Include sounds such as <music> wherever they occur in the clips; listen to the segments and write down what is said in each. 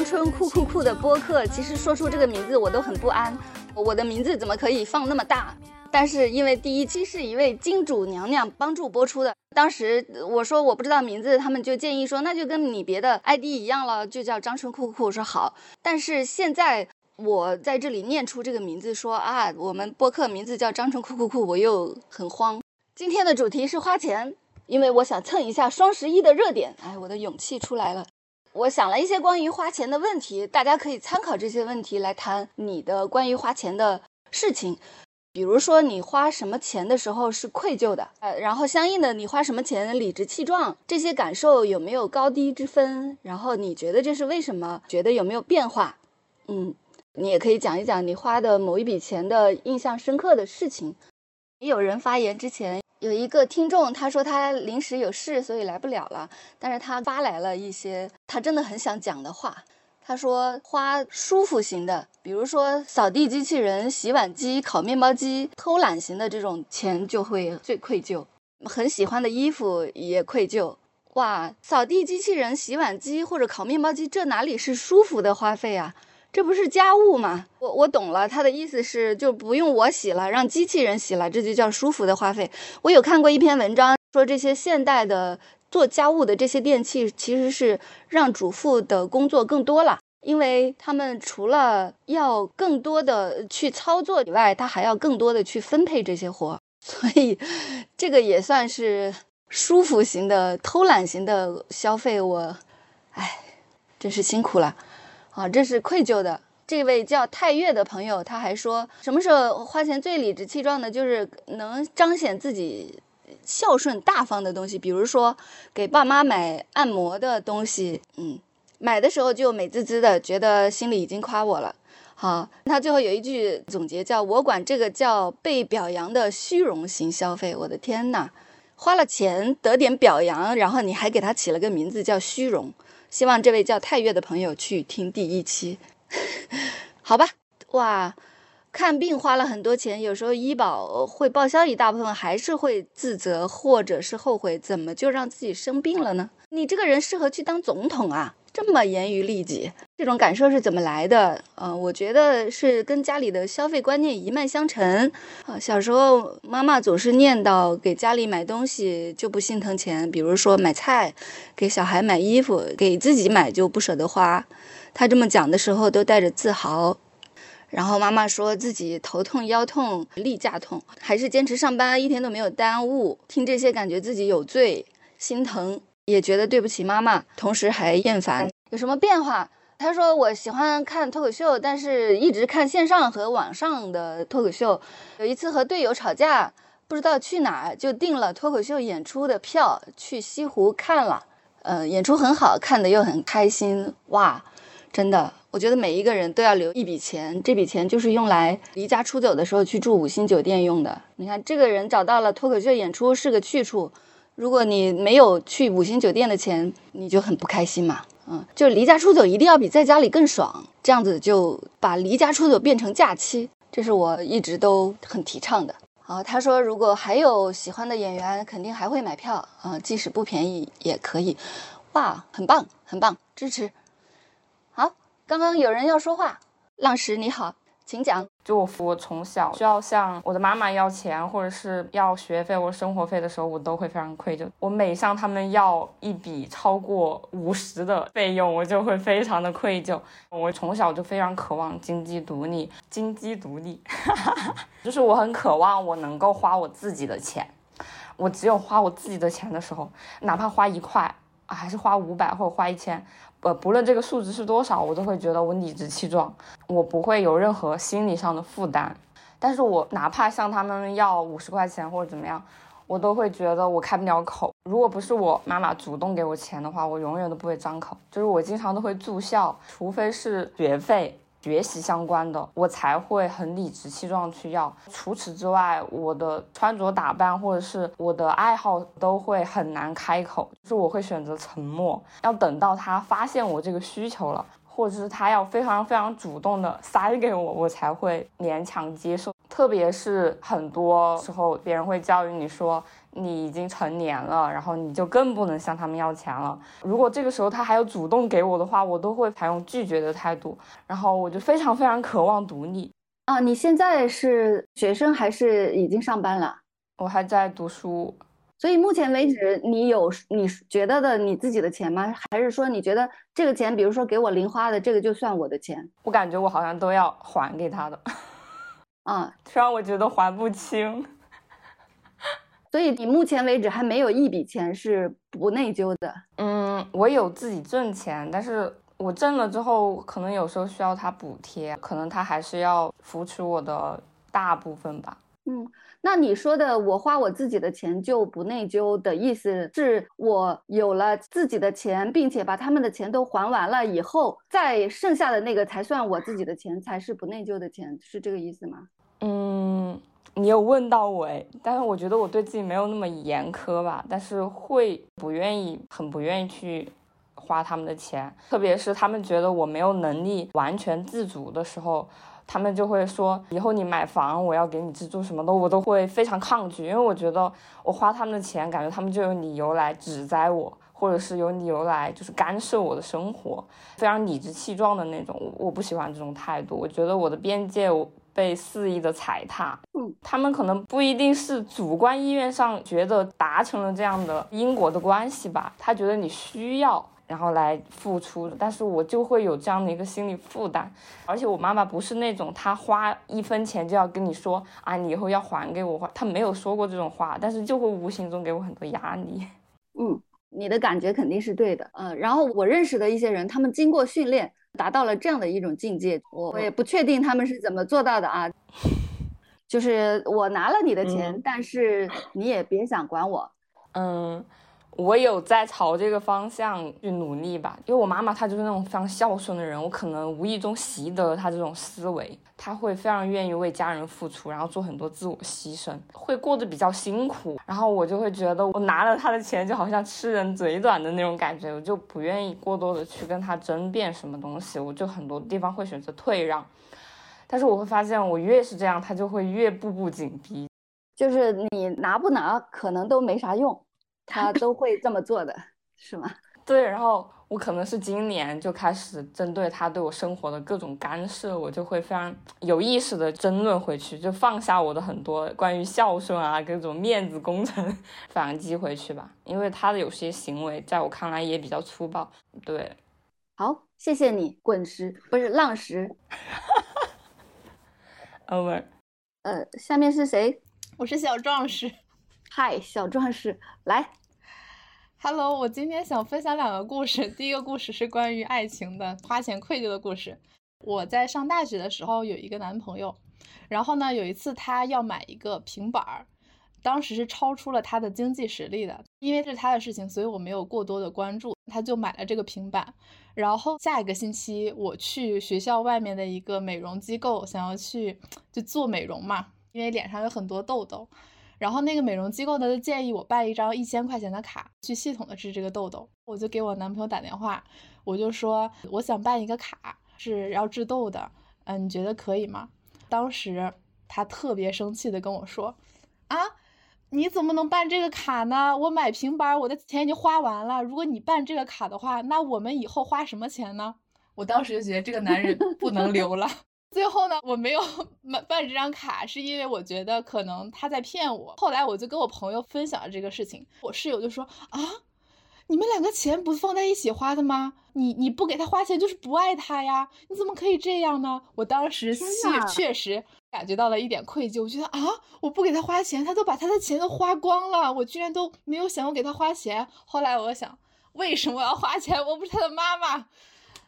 张春酷酷酷的播客。其实说出这个名字我都很不安，我的名字怎么可以放那么大？但是因为第一期是一位金主娘娘帮助播出的，当时我说我不知道名字，他们就建议说那就跟你别的 ID 一样了，就叫张春酷酷酷。说好，但是现在我在这里念出这个名字，说啊，我们播客名字叫张春酷酷酷，我又很慌。今天的主题是花钱。因为我想蹭一下双十一的热点，哎，我的勇气出来了。我想了一些关于花钱的问题，大家可以参考这些问题来谈你的关于花钱的事情。比如说，你花什么钱的时候是愧疚的，呃，然后相应的，你花什么钱理直气壮，这些感受有没有高低之分？然后你觉得这是为什么？觉得有没有变化？嗯，你也可以讲一讲你花的某一笔钱的印象深刻的事情。也有人发言之前。有一个听众，他说他临时有事，所以来不了了。但是他发来了一些他真的很想讲的话。他说花舒服型的，比如说扫地机器人、洗碗机、烤面包机，偷懒型的这种钱就会最愧疚。很喜欢的衣服也愧疚。哇，扫地机器人、洗碗机或者烤面包机，这哪里是舒服的花费啊？这不是家务吗？我我懂了，他的意思是就不用我洗了，让机器人洗了，这就叫舒服的花费。我有看过一篇文章，说这些现代的做家务的这些电器，其实是让主妇的工作更多了，因为他们除了要更多的去操作以外，他还要更多的去分配这些活，<laughs> 所以这个也算是舒服型的、偷懒型的消费。我，哎，真是辛苦了。啊，这是愧疚的。这位叫太岳的朋友，他还说，什么时候花钱最理直气壮的，就是能彰显自己孝顺大方的东西，比如说给爸妈买按摩的东西，嗯，买的时候就美滋滋的，觉得心里已经夸我了。好，他最后有一句总结，叫我管这个叫被表扬的虚荣型消费。我的天呐，花了钱得点表扬，然后你还给他起了个名字叫虚荣。希望这位叫太岳的朋友去听第一期，<laughs> 好吧？哇，看病花了很多钱，有时候医保会报销一大部分，还是会自责或者是后悔，怎么就让自己生病了呢？你这个人适合去当总统啊！这么严于律己，这种感受是怎么来的？呃，我觉得是跟家里的消费观念一脉相承。啊，小时候妈妈总是念叨，给家里买东西就不心疼钱，比如说买菜，给小孩买衣服，给自己买就不舍得花。她这么讲的时候都带着自豪。然后妈妈说自己头痛、腰痛、例假痛，还是坚持上班，一天都没有耽误。听这些，感觉自己有罪，心疼。也觉得对不起妈妈，同时还厌烦。有什么变化？他说我喜欢看脱口秀，但是一直看线上和网上的脱口秀。有一次和队友吵架，不知道去哪儿，就订了脱口秀演出的票去西湖看了。呃，演出很好看的又很开心。哇，真的，我觉得每一个人都要留一笔钱，这笔钱就是用来离家出走的时候去住五星酒店用的。你看，这个人找到了脱口秀演出是个去处。如果你没有去五星酒店的钱，你就很不开心嘛。嗯，就离家出走一定要比在家里更爽，这样子就把离家出走变成假期，这是我一直都很提倡的。好，他说如果还有喜欢的演员，肯定还会买票啊，即使不便宜也可以。哇，很棒，很棒，支持。好，刚刚有人要说话，浪石你好。请讲。就我，我从小需要向我的妈妈要钱，或者是要学费或生活费的时候，我都会非常愧疚。我每向他们要一笔超过五十的费用，我就会非常的愧疚。我从小就非常渴望经济独立，经济独立，<laughs> 就是我很渴望我能够花我自己的钱。我只有花我自己的钱的时候，哪怕花一块，还是花五百或者花一千。呃，不论这个数值是多少，我都会觉得我理直气壮，我不会有任何心理上的负担。但是我哪怕向他们要五十块钱或者怎么样，我都会觉得我开不了口。如果不是我妈妈主动给我钱的话，我永远都不会张口。就是我经常都会住校，除非是学费。学习相关的，我才会很理直气壮去要。除此之外，我的穿着打扮或者是我的爱好都会很难开口，就是我会选择沉默。要等到他发现我这个需求了，或者是他要非常非常主动的塞给我，我才会勉强接受。特别是很多时候别人会教育你说你已经成年了，然后你就更不能向他们要钱了。如果这个时候他还要主动给我的话，我都会采用拒绝的态度。然后我就非常非常渴望独立啊！你现在是学生还是已经上班了？我还在读书。所以目前为止，你有你觉得的你自己的钱吗？还是说你觉得这个钱，比如说给我零花的，这个就算我的钱？我感觉我好像都要还给他的，啊，<laughs> 虽然我觉得还不清。<laughs> 所以你目前为止还没有一笔钱是不内疚的。嗯，我有自己挣钱，但是我挣了之后，可能有时候需要他补贴，可能他还是要扶持我的大部分吧。嗯。那你说的我花我自己的钱就不内疚的意思，是我有了自己的钱，并且把他们的钱都还完了以后，再剩下的那个才算我自己的钱，才是不内疚的钱，是这个意思吗？嗯，你有问到我哎，但是我觉得我对自己没有那么严苛吧，但是会不愿意，很不愿意去花他们的钱，特别是他们觉得我没有能力完全自主的时候。他们就会说，以后你买房，我要给你资助什么的，我都会非常抗拒，因为我觉得我花他们的钱，感觉他们就有理由来指摘我，或者是有理由来就是干涉我的生活，非常理直气壮的那种。我不喜欢这种态度，我觉得我的边界被肆意的踩踏。嗯，他们可能不一定是主观意愿上觉得达成了这样的因果的关系吧，他觉得你需要。然后来付出，但是我就会有这样的一个心理负担，而且我妈妈不是那种她花一分钱就要跟你说啊，你以后要还给我，她没有说过这种话，但是就会无形中给我很多压力。嗯，你的感觉肯定是对的，嗯，然后我认识的一些人，他们经过训练达到了这样的一种境界，我我也不确定他们是怎么做到的啊，<laughs> 就是我拿了你的钱，但是你也别想管我，嗯。我有在朝这个方向去努力吧，因为我妈妈她就是那种非常孝顺的人，我可能无意中习得了她这种思维，她会非常愿意为家人付出，然后做很多自我牺牲，会过得比较辛苦，然后我就会觉得我拿了她的钱就好像吃人嘴短的那种感觉，我就不愿意过多的去跟她争辩什么东西，我就很多地方会选择退让，但是我会发现我越是这样，她就会越步步紧逼，就是你拿不拿可能都没啥用。他都会这么做的，是吗？<laughs> 对，然后我可能是今年就开始针对他对我生活的各种干涉，我就会非常有意识的争论回去，就放下我的很多关于孝顺啊各种面子工程，<laughs> 反击回去吧。因为他的有些行为在我看来也比较粗暴。对，好，谢谢你，滚石不是浪石。<laughs> Over。呃，下面是谁？我是小壮士。嗨，小壮士，来。Hello，我今天想分享两个故事。第一个故事是关于爱情的花钱愧疚的故事。我在上大学的时候有一个男朋友，然后呢，有一次他要买一个平板儿，当时是超出了他的经济实力的。因为是他的事情，所以我没有过多的关注，他就买了这个平板。然后下一个星期我去学校外面的一个美容机构，想要去就做美容嘛，因为脸上有很多痘痘。然后那个美容机构呢，建议我办一张一千块钱的卡，去系统的治这个痘痘。我就给我男朋友打电话，我就说我想办一个卡，是要治痘的，嗯，你觉得可以吗？当时他特别生气的跟我说，啊，你怎么能办这个卡呢？我买平板，我的钱已经花完了。如果你办这个卡的话，那我们以后花什么钱呢？我当时就觉得这个男人不能留了。最后呢，我没有 <laughs> 买办这张卡，是因为我觉得可能他在骗我。后来我就跟我朋友分享了这个事情，我室友就说啊，你们两个钱不是放在一起花的吗？你你不给他花钱就是不爱他呀？你怎么可以这样呢？我当时确确实感觉到了一点愧疚，我觉得啊，我不给他花钱，他都把他的钱都花光了，我居然都没有想过给他花钱。后来我想，为什么要花钱？我不是他的妈妈，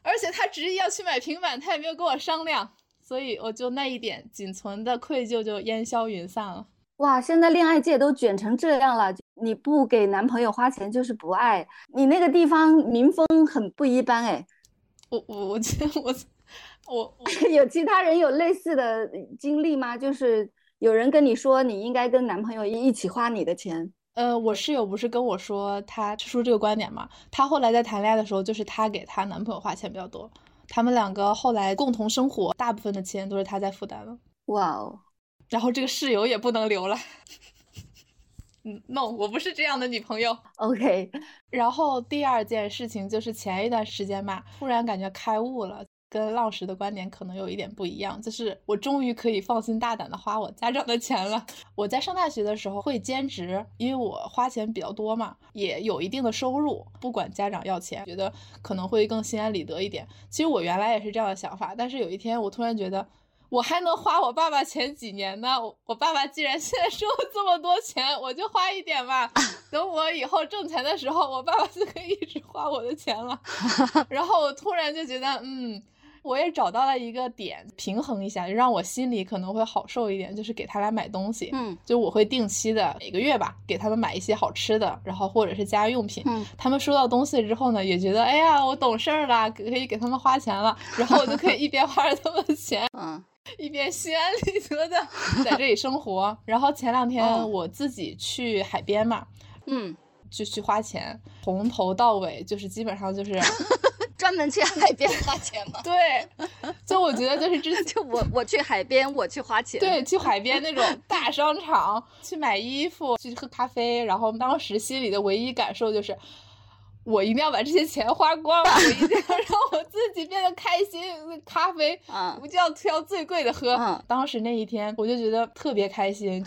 而且他执意要去买平板，他也没有跟我商量。所以我就那一点仅存的愧疚就烟消云散了。哇，现在恋爱界都卷成这样了，你不给男朋友花钱就是不爱你。那个地方民风很不一般哎。我我我我我 <laughs> 有其他人有类似的经历吗？就是有人跟你说你应该跟男朋友一起花你的钱。呃，我室友不是跟我说他说这个观点嘛？他后来在谈恋爱的时候，就是他给他男朋友花钱比较多。他们两个后来共同生活，大部分的钱都是他在负担了。哇哦，然后这个室友也不能留了。嗯，no，我不是这样的女朋友。OK，然后第二件事情就是前一段时间嘛，突然感觉开悟了，跟浪石的观点可能有一点不一样，就是我终于可以放心大胆的花我家长的钱了。我在上大学的时候会兼职，因为我花钱比较多嘛，也有一定的收入，不管家长要钱，觉得可能会更心安理得一点。其实我原来也是这样的想法，但是有一天我突然觉得。我还能花我爸爸钱几年呢？我我爸爸既然现在收了这么多钱，我就花一点吧。<laughs> 等我以后挣钱的时候，我爸爸就可以一直花我的钱了。<laughs> 然后我突然就觉得，嗯，我也找到了一个点，平衡一下，让我心里可能会好受一点，就是给他俩买东西。嗯就我会定期的每个月吧，给他们买一些好吃的，然后或者是家用品。嗯他们收到东西之后呢，也觉得，哎呀，我懂事儿了，可以给他们花钱了，然后我就可以一边花着他们的钱，<laughs> 嗯一边心安理得的在这里生活。然后前两天哦我自己去海边嘛，嗯，就去花钱，从头到尾就是基本上就是 <laughs> 专门去海边花钱吗？<laughs> 对，就我觉得就是之前。<laughs> 就我我去海边，我去花钱。对，去海边那种大商场去买衣服，去喝咖啡，然后当时心里的唯一感受就是，我一定要把这些钱花光，<laughs> 我一定要让我自己变得开心。咖啡，嗯我就要挑最贵的喝。嗯当时那一天，我就觉得特别开心，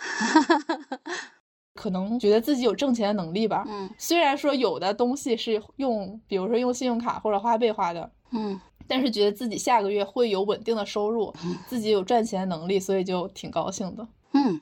可能觉得自己有挣钱的能力吧。嗯虽然说有的东西是用，比如说用信用卡或者花呗花的，嗯但是觉得自己下个月会有稳定的收入，自己有赚钱的能力，所以就挺高兴的。嗯，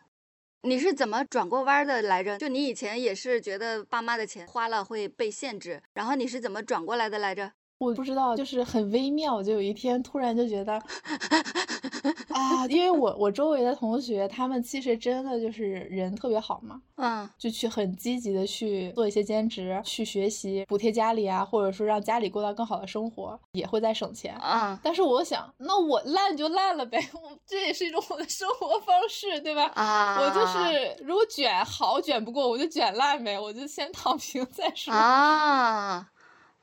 你是怎么转过弯儿的来着？就你以前也是觉得爸妈的钱花了会被限制，然后你是怎么转过来的来着？我不知道，就是很微妙，就有一天突然就觉得，<laughs> 啊，因为我我周围的同学，他们其实真的就是人特别好嘛，嗯就去很积极的去做一些兼职，去学习，补贴家里啊，或者说让家里过到更好的生活，也会在省钱。嗯但是我想，那我烂就烂了呗，我这也是一种我的生活方式，对吧？啊，我就是如果卷好卷不过，我就卷烂呗，我就先躺平再说。啊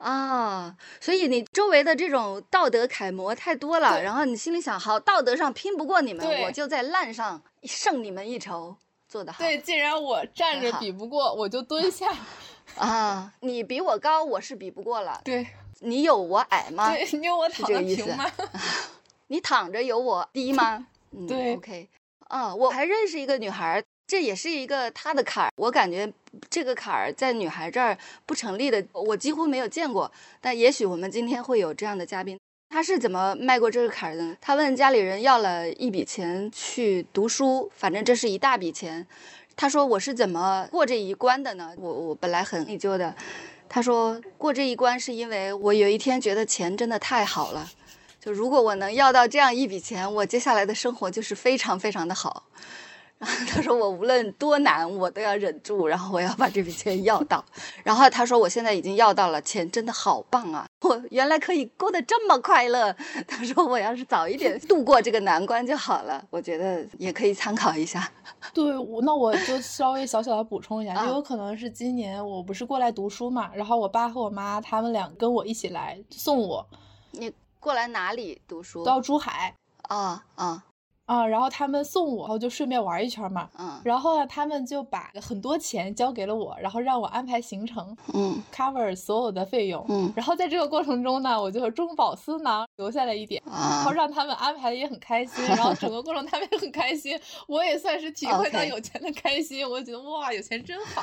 啊，所以你周围的这种道德楷模太多了，然后你心里想，好，道德上拼不过你们，我就在烂上胜你们一筹，做得好。对，既然我站着比不过，我就蹲下。<laughs> 啊，你比我高，我是比不过了。对，你有我矮吗？对，你有我躺这个意思得平吗？<laughs> 你躺着有我低吗？嗯，对，OK。啊，我还认识一个女孩儿，这也是一个他的坎儿。我感觉这个坎儿在女孩这儿不成立的，我几乎没有见过。但也许我们今天会有这样的嘉宾。他是怎么迈过这个坎儿的呢？她问家里人要了一笔钱去读书，反正这是一大笔钱。他说我是怎么过这一关的呢？我我本来很内疚的。他说过这一关是因为我有一天觉得钱真的太好了。就如果我能要到这样一笔钱，我接下来的生活就是非常非常的好。<laughs> 他说我无论多难，我都要忍住，然后我要把这笔钱要到。<laughs> 然后他说我现在已经要到了，钱真的好棒啊！<laughs> 我原来可以过得这么快乐。他说我要是早一点度过这个难关就好了，我觉得也可以参考一下。对，我那我就稍微小小的补充一下，啊就有可能是今年我不是过来读书嘛，然后我爸和我妈他们俩跟我一起来送我你过来哪里读书？到珠海啊啊啊，然后他们送我，然后就顺便玩一圈嘛。嗯然后呢，他们就把很多钱交给了我，然后让我安排行程嗯，cover 所有的费用。嗯然后在这个过程中呢，我就中饱私囊，留下了一点。然啊后让他们安排的也很开心，然后整个过程他们也很开心，我也算是体会到有钱的开心。我觉得哇，有钱真好。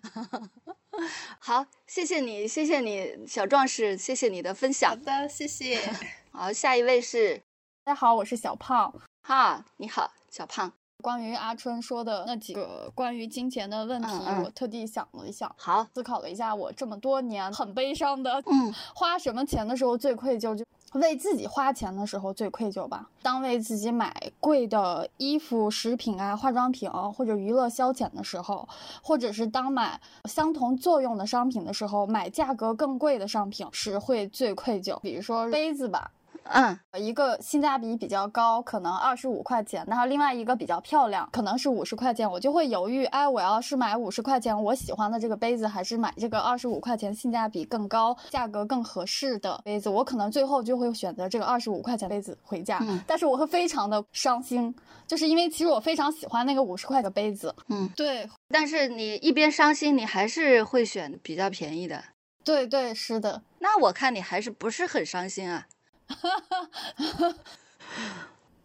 <laughs> 好，谢谢你，谢谢你，小壮士，谢谢你的分享好。的，谢谢。<laughs> 好，下一位是大家好，我是小胖。哈，你好，小胖。关于阿春说的那几个关于金钱的问题，嗯嗯我特地想了一想，好，思考了一下，我这么多年很悲伤的，嗯 <laughs> 花什么钱的时候最愧疚，就为自己花钱的时候最愧疚吧。当为自己买贵的衣服、食品啊、化妆品或者娱乐消遣的时候，或者是当买相同作用的商品的时候，买价格更贵的商品时会最愧疚。比如说杯子吧，嗯。一个性价比比较高，可能二十五块钱，然后另外一个比较漂亮，可能是五十块钱，我就会犹豫，哎，我要是买五十块钱我喜欢的这个杯子，还是买这个二十五块钱性价比更高、价格更合适的杯子，我可能最后就会选择这个二十五块钱杯子回家，嗯。但是我会非常的伤心，就是因为其实我非常喜欢那个五十块的杯子，嗯，对。但是你一边伤心，你还是会选比较便宜的。对对，是的，那我看你还是不是很伤心啊？<laughs>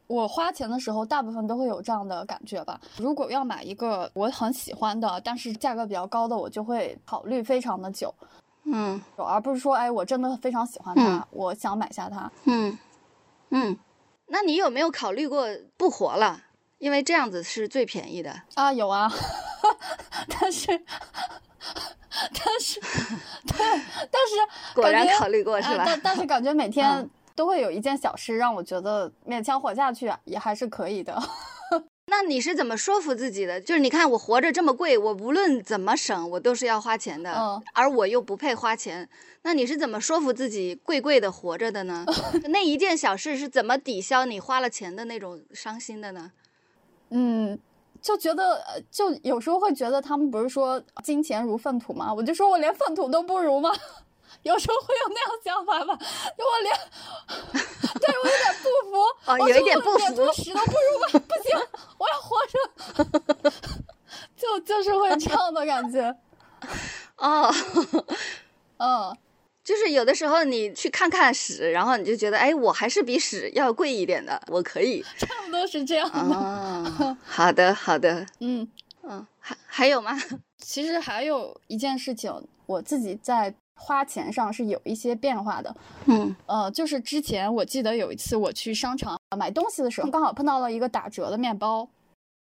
我花钱的时候，大部分都会有这样的感觉吧。如果要买一个我很喜欢的，但是价格比较高的，我就会考虑非常的久，嗯而不是说，哎，我真的非常喜欢它，嗯我想买下它。嗯嗯，那你有没有考虑过不活了？因为这样子是最便宜的。啊，有啊，<laughs> 但是，但是，<laughs> 对，但是果然考虑过是吧？啊但但是感觉每天嗯都会有一件小事让我觉得勉强活下去，啊也还是可以的。<laughs> 那你是怎么说服自己的？就是你看我活着这么贵，我无论怎么省，我都是要花钱的，嗯而我又不配花钱。那你是怎么说服自己贵贵的活着的呢？<laughs> 那一件小事是怎么抵消你花了钱的那种伤心的呢？嗯，就觉得，呃就有时候会觉得他们不是说金钱如粪土吗？我就说我连粪土都不如吗？有时候会有那样想法吧，就我连，对我有点不服，哦我说有一点不我连坨服屎都不如吧？不行，我要活着，就就是会这样的感觉，<laughs> 哦，嗯，<laughs> 就是有的时候你去看看屎，然后你就觉得，哎，我还是比屎要贵一点的，我可以。差不多是这样的，哦，<laughs> 好的，好的，嗯。嗯，还还有吗？其实还有一件事情，我自己在花钱上是有一些变化的。嗯呃，就是之前我记得有一次我去商场买东西的时候，刚好碰到了一个打折的面包。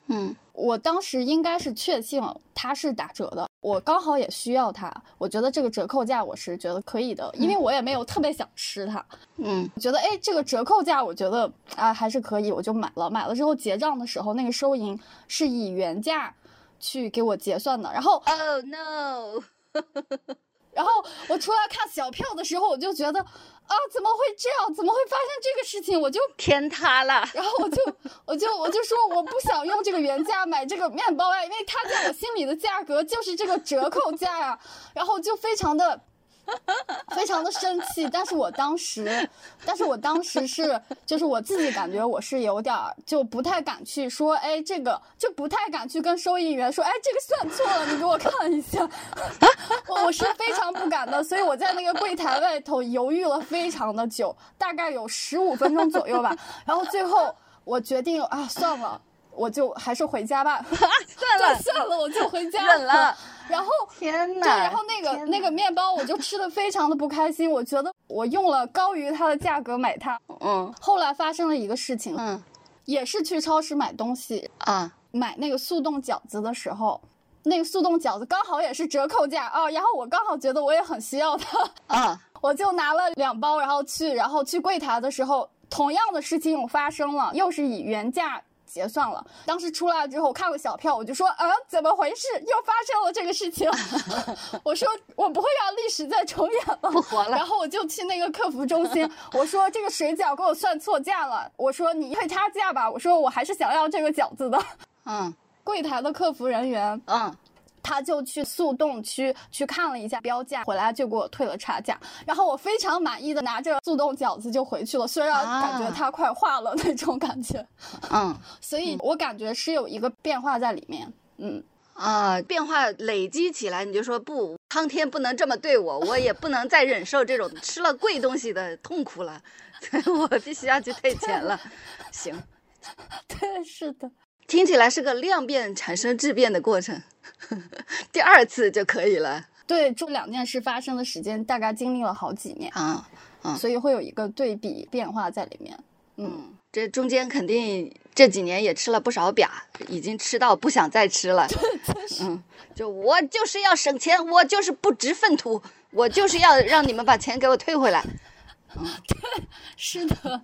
嗯我当时应该是确信它是打折的，我刚好也需要它，我觉得这个折扣价我是觉得可以的，因为我也没有特别想吃它，嗯觉得哎这个折扣价我觉得啊还是可以，我就买了。买了之后结账的时候，那个收银是以原价去给我结算的，然后，Oh no！<laughs> 然后我出来看小票的时候，我就觉得啊，怎么会这样？怎么会发生这个事情？我就，天塌了。<laughs> 然后我就，我就，我就说我不想用这个原价买这个面包呀，因为它在我心里的价格就是这个折扣价呀。然后就非常的。非常的生气，但是我当时，但是我当时是，就是我自己感觉我是有点儿就不太敢去说，哎，这个就不太敢去跟收银员说，哎，这个算错了，你给我看一下。<laughs> 我我是非常不敢的，所以我在那个柜台外头犹豫了非常的久，大概有十五分钟左右吧。然后最后我决定啊，算了，我就还是回家吧。算了，，算了，我就回家忍了。然后 <laughs> 天呐！对，然后那个那个面包我就吃的非常的不开心，我觉得我用了高于它的价格买它。嗯后来发生了一个事情，嗯也是去超市买东西，啊买那个速冻饺子的时候，那个速冻饺子刚好也是折扣价啊，然后我刚好觉得我也很需要它，啊 <laughs> 我就拿了两包，然后去，然后去柜台的时候，同样的事情又发生了，又是以原价。结算了，当时出来之后我看了小票，我就说，啊，怎么回事？又发生了这个事情。<laughs> 我说我不会让历史再重演了，<laughs> 不活了。然后我就去那个客服中心，<laughs> 我说这个水饺给我算错价了，我说你退差价吧，我说我还是想要这个饺子的。嗯。柜台的客服人员嗯他就去速冻区去看了一下标价，回来就给我退了差价。然后我非常满意的拿着速冻饺子就回去了，虽然感觉啊它快化了那种感觉，<laughs> 嗯所以我感觉是有一个变化在里面。嗯，啊，变化累积起来，你就说不，苍天不能这么对我，我也不能再忍受这种 <laughs> 吃了贵东西的痛苦了，<laughs> 我必须要去退钱了。行，对，是的，听起来是个量变产生质变的过程，<laughs> 第二次就可以了对，这两件事发生的时间大概经历了好几年，啊。所以会有一个对比变化在里面。嗯，嗯，这中间肯定这几年也吃了不少瘪，已经吃到不想再吃了。<laughs> 嗯，就我就是要省钱，我就是不值粪土，我就是要让你们把钱给我退回来。<laughs> 对是的，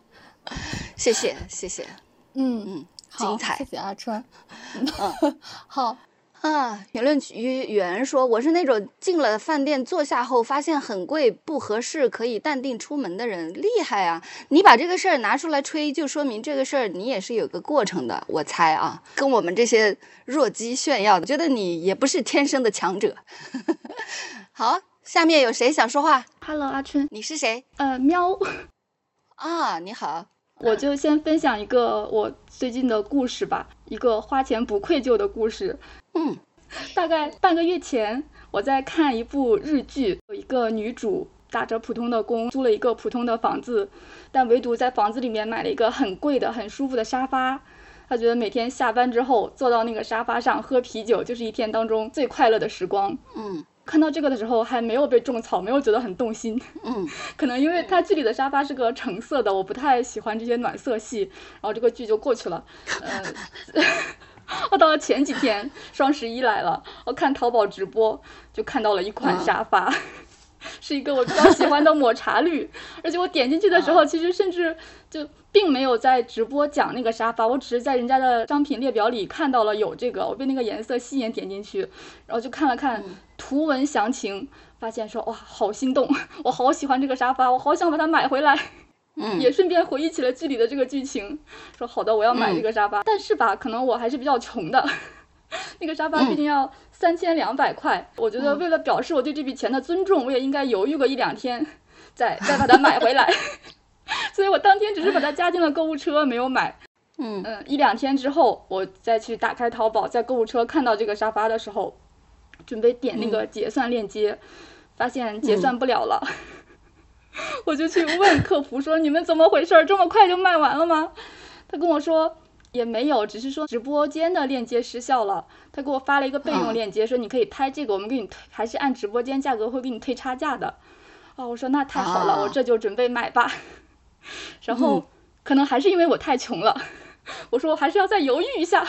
谢谢，谢谢。嗯嗯，好精彩谢谢阿川。嗯，<laughs> 好，啊，评论区有人说我是那种进了饭店坐下后发现很贵不合适可以淡定出门的人，厉害啊！你把这个事儿拿出来吹，就说明这个事儿你也是有个过程的。我猜啊，跟我们这些弱鸡炫耀，觉得你也不是天生的强者。<laughs> 好，下面有谁想说话？Hello，阿春，你是谁？呃，喵。啊，你好。我就先分享一个我最近的故事吧，一个花钱不愧疚的故事。嗯，<laughs> 大概半个月前，我在看一部日剧，有一个女主打着普通的工，租了一个普通的房子，但唯独在房子里面买了一个很贵的、很舒服的沙发。她觉得每天下班之后坐到那个沙发上喝啤酒，就是一天当中最快乐的时光。嗯。看到这个的时候还没有被种草，没有觉得很动心。嗯，<laughs> 可能因为它剧里的沙发是个橙色的，我不太喜欢这些暖色系，然后这个剧就过去了。嗯，我 <laughs> 到了前几天双十一来了，我看淘宝直播就看到了一款沙发。<laughs> 是一个我比较喜欢的抹茶绿，而且我点进去的时候，其实甚至就并没有在直播讲那个沙发，我只是在人家的商品列表里看到了有这个，我被那个颜色吸引，点进去，然后就看了看图文详情，发现说哇，好心动，我好喜欢这个沙发，我好想把它买回来，嗯，也顺便回忆起了剧里的这个剧情，说好的，我要买这个沙发，但是吧，可能我还是比较穷的。<laughs> 那个沙发毕竟要三千两百块，我觉得为了表示我对这笔钱的尊重，我也应该犹豫个一两天，再再把它买回来。<laughs> 所以我当天只是把它加进了购物车，没有买。嗯嗯，一两天之后，我再去打开淘宝，在购物车看到这个沙发的时候，准备点那个结算链接，发现结算不了了。<laughs> 我就去问客服说：“你们怎么回事？这么快就卖完了吗？”他跟我说。也没有，只是说直播间的链接失效了。他给我发了一个备用链接，说你可以拍这个，我们给你退，还是按直播间价格会给你退差价的。哦，我说那太好了，我这就准备买吧。<laughs> 然后可能还是因为我太穷了，<laughs> 我说我还是要再犹豫一下。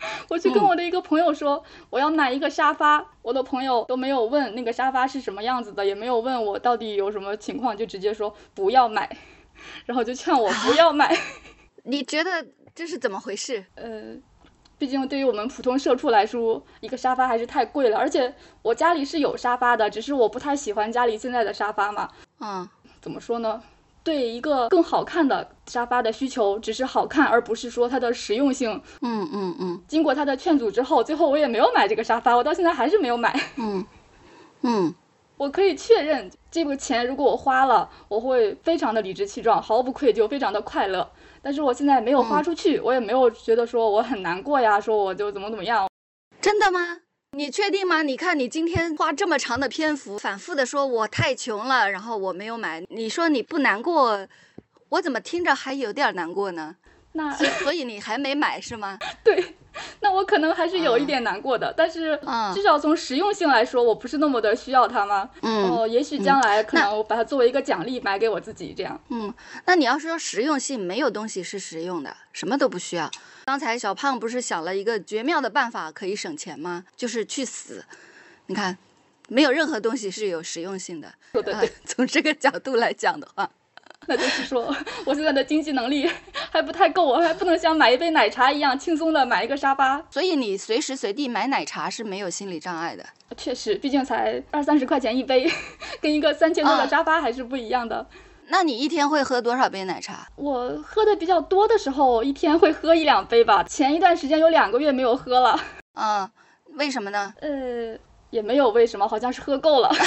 <laughs> 我去跟我的一个朋友说我要买一个沙发，我的朋友都没有问那个沙发是什么样子的，也没有问我到底有什么情况，就直接说不要买，然后就劝我不要买。你觉得？这是怎么回事？呃，毕竟对于我们普通社畜来说，一个沙发还是太贵了。而且我家里是有沙发的，只是我不太喜欢家里现在的沙发嘛。嗯，怎么说呢？对一个更好看的沙发的需求，只是好看，而不是说它的实用性。嗯嗯嗯。经过他的劝阻之后，最后我也没有买这个沙发，我到现在还是没有买。嗯嗯。我可以确认，这个钱如果我花了，我会非常的理直气壮，毫不愧疚，非常的快乐。但是我现在没有花出去，我也没有觉得说我很难过呀，说我就怎么怎么样。真的吗？你确定吗？你看你今天花这么长的篇幅，反复的说我太穷了，然后我没有买。你说你不难过，我怎么听着还有点难过呢？那所以你还没买是吗？<laughs> 对。那我可能还是有一点难过的，但是至少从实用性来说，我不是那么的需要它吗？嗯，哦，也许将来可能我把它作为一个奖励买给我自己，这样。嗯，那你要是说实用性，没有东西是实用的，什么都不需要。刚才小胖不是想了一个绝妙的办法可以省钱吗？就是去死。你看，没有任何东西是有实用性的。对对对，从这个角度来讲的话。那就是说，我现在的经济能力还不太够，我还不能像买一杯奶茶一样轻松的买一个沙发。所以你随时随地买奶茶是没有心理障碍的。确实，毕竟才二三十块钱一杯，跟一个三千多的沙发还是不一样的。那你一天会喝多少杯奶茶？我喝的比较多的时候，一天会喝一两杯吧。前一段时间有两个月没有喝了。嗯，为什么呢？呃，也没有为什么，好像是喝够了。<laughs>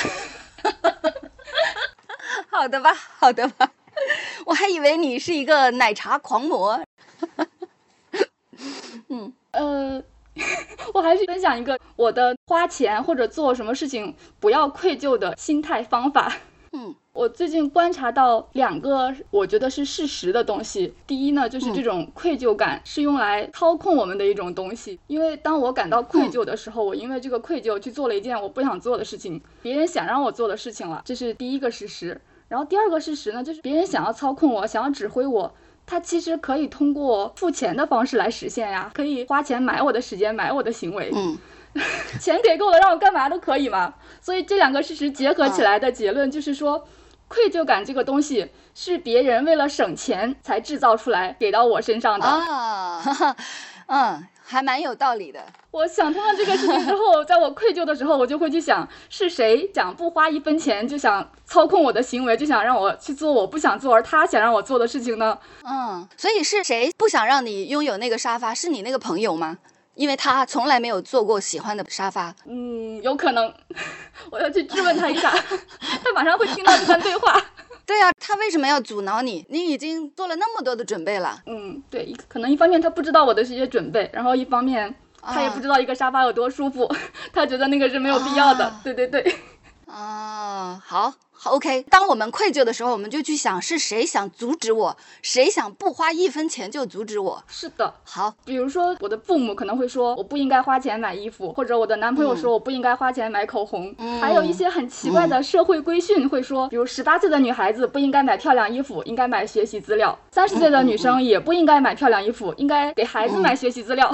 <laughs> 好的吧，好的吧。<laughs> 我还以为你是一个奶茶狂魔。<laughs> 嗯呃，<laughs> 我还是分享一个我的花钱或者做什么事情不要愧疚的心态方法。嗯，我最近观察到两个我觉得是事实的东西。第一呢，就是这种愧疚感是用来操控我们的一种东西。因为当我感到愧疚的时候，我因为这个愧疚去做了一件我不想做的事情，别人想让我做的事情了，这是第一个事实。然后第二个事实呢，就是别人想要操控我，想要指挥我，他其实可以通过付钱的方式来实现呀，可以花钱买我的时间，买我的行为。嗯，<laughs> 钱给够了，让我干嘛都可以嘛。所以这两个事实结合起来的结论就是说，愧疚感这个东西是别人为了省钱才制造出来给到我身上的。啊，<laughs> 嗯。还蛮有道理的。我想通了这个事情之后，<laughs> 在我愧疚的时候，我就会去想，是谁想不花一分钱就想操控我的行为，就想让我去做我不想做而他想让我做的事情呢？嗯，所以是谁不想让你拥有那个沙发？是你那个朋友吗？因为他从来没有坐过喜欢的沙发。嗯，有可能，<laughs> 我要去质问他一下，<laughs> 他马上会听到这段对话。对呀、他为什么要阻挠你？你已经做了那么多的准备了。嗯，对，一可能一方面他不知道我的这些准备，然后一方面他也啊不知道一个沙发有多舒服，<laughs> 他觉得那个是没有必要的。啊对对对，啊，好，OK。当我们愧疚的时候，我们就去想是谁想阻止我，谁想不花一分钱就阻止我。是的。好，比如说，我的父母可能会说我不应该花钱买衣服，或者我的男朋友说我不应该花钱买口红，嗯还有一些很奇怪的社会规训会说，比如十八岁的女孩子不应该买漂亮衣服，应该买学习资料；三十岁的女生也不应该买漂亮衣服，应该给孩子买学习资料。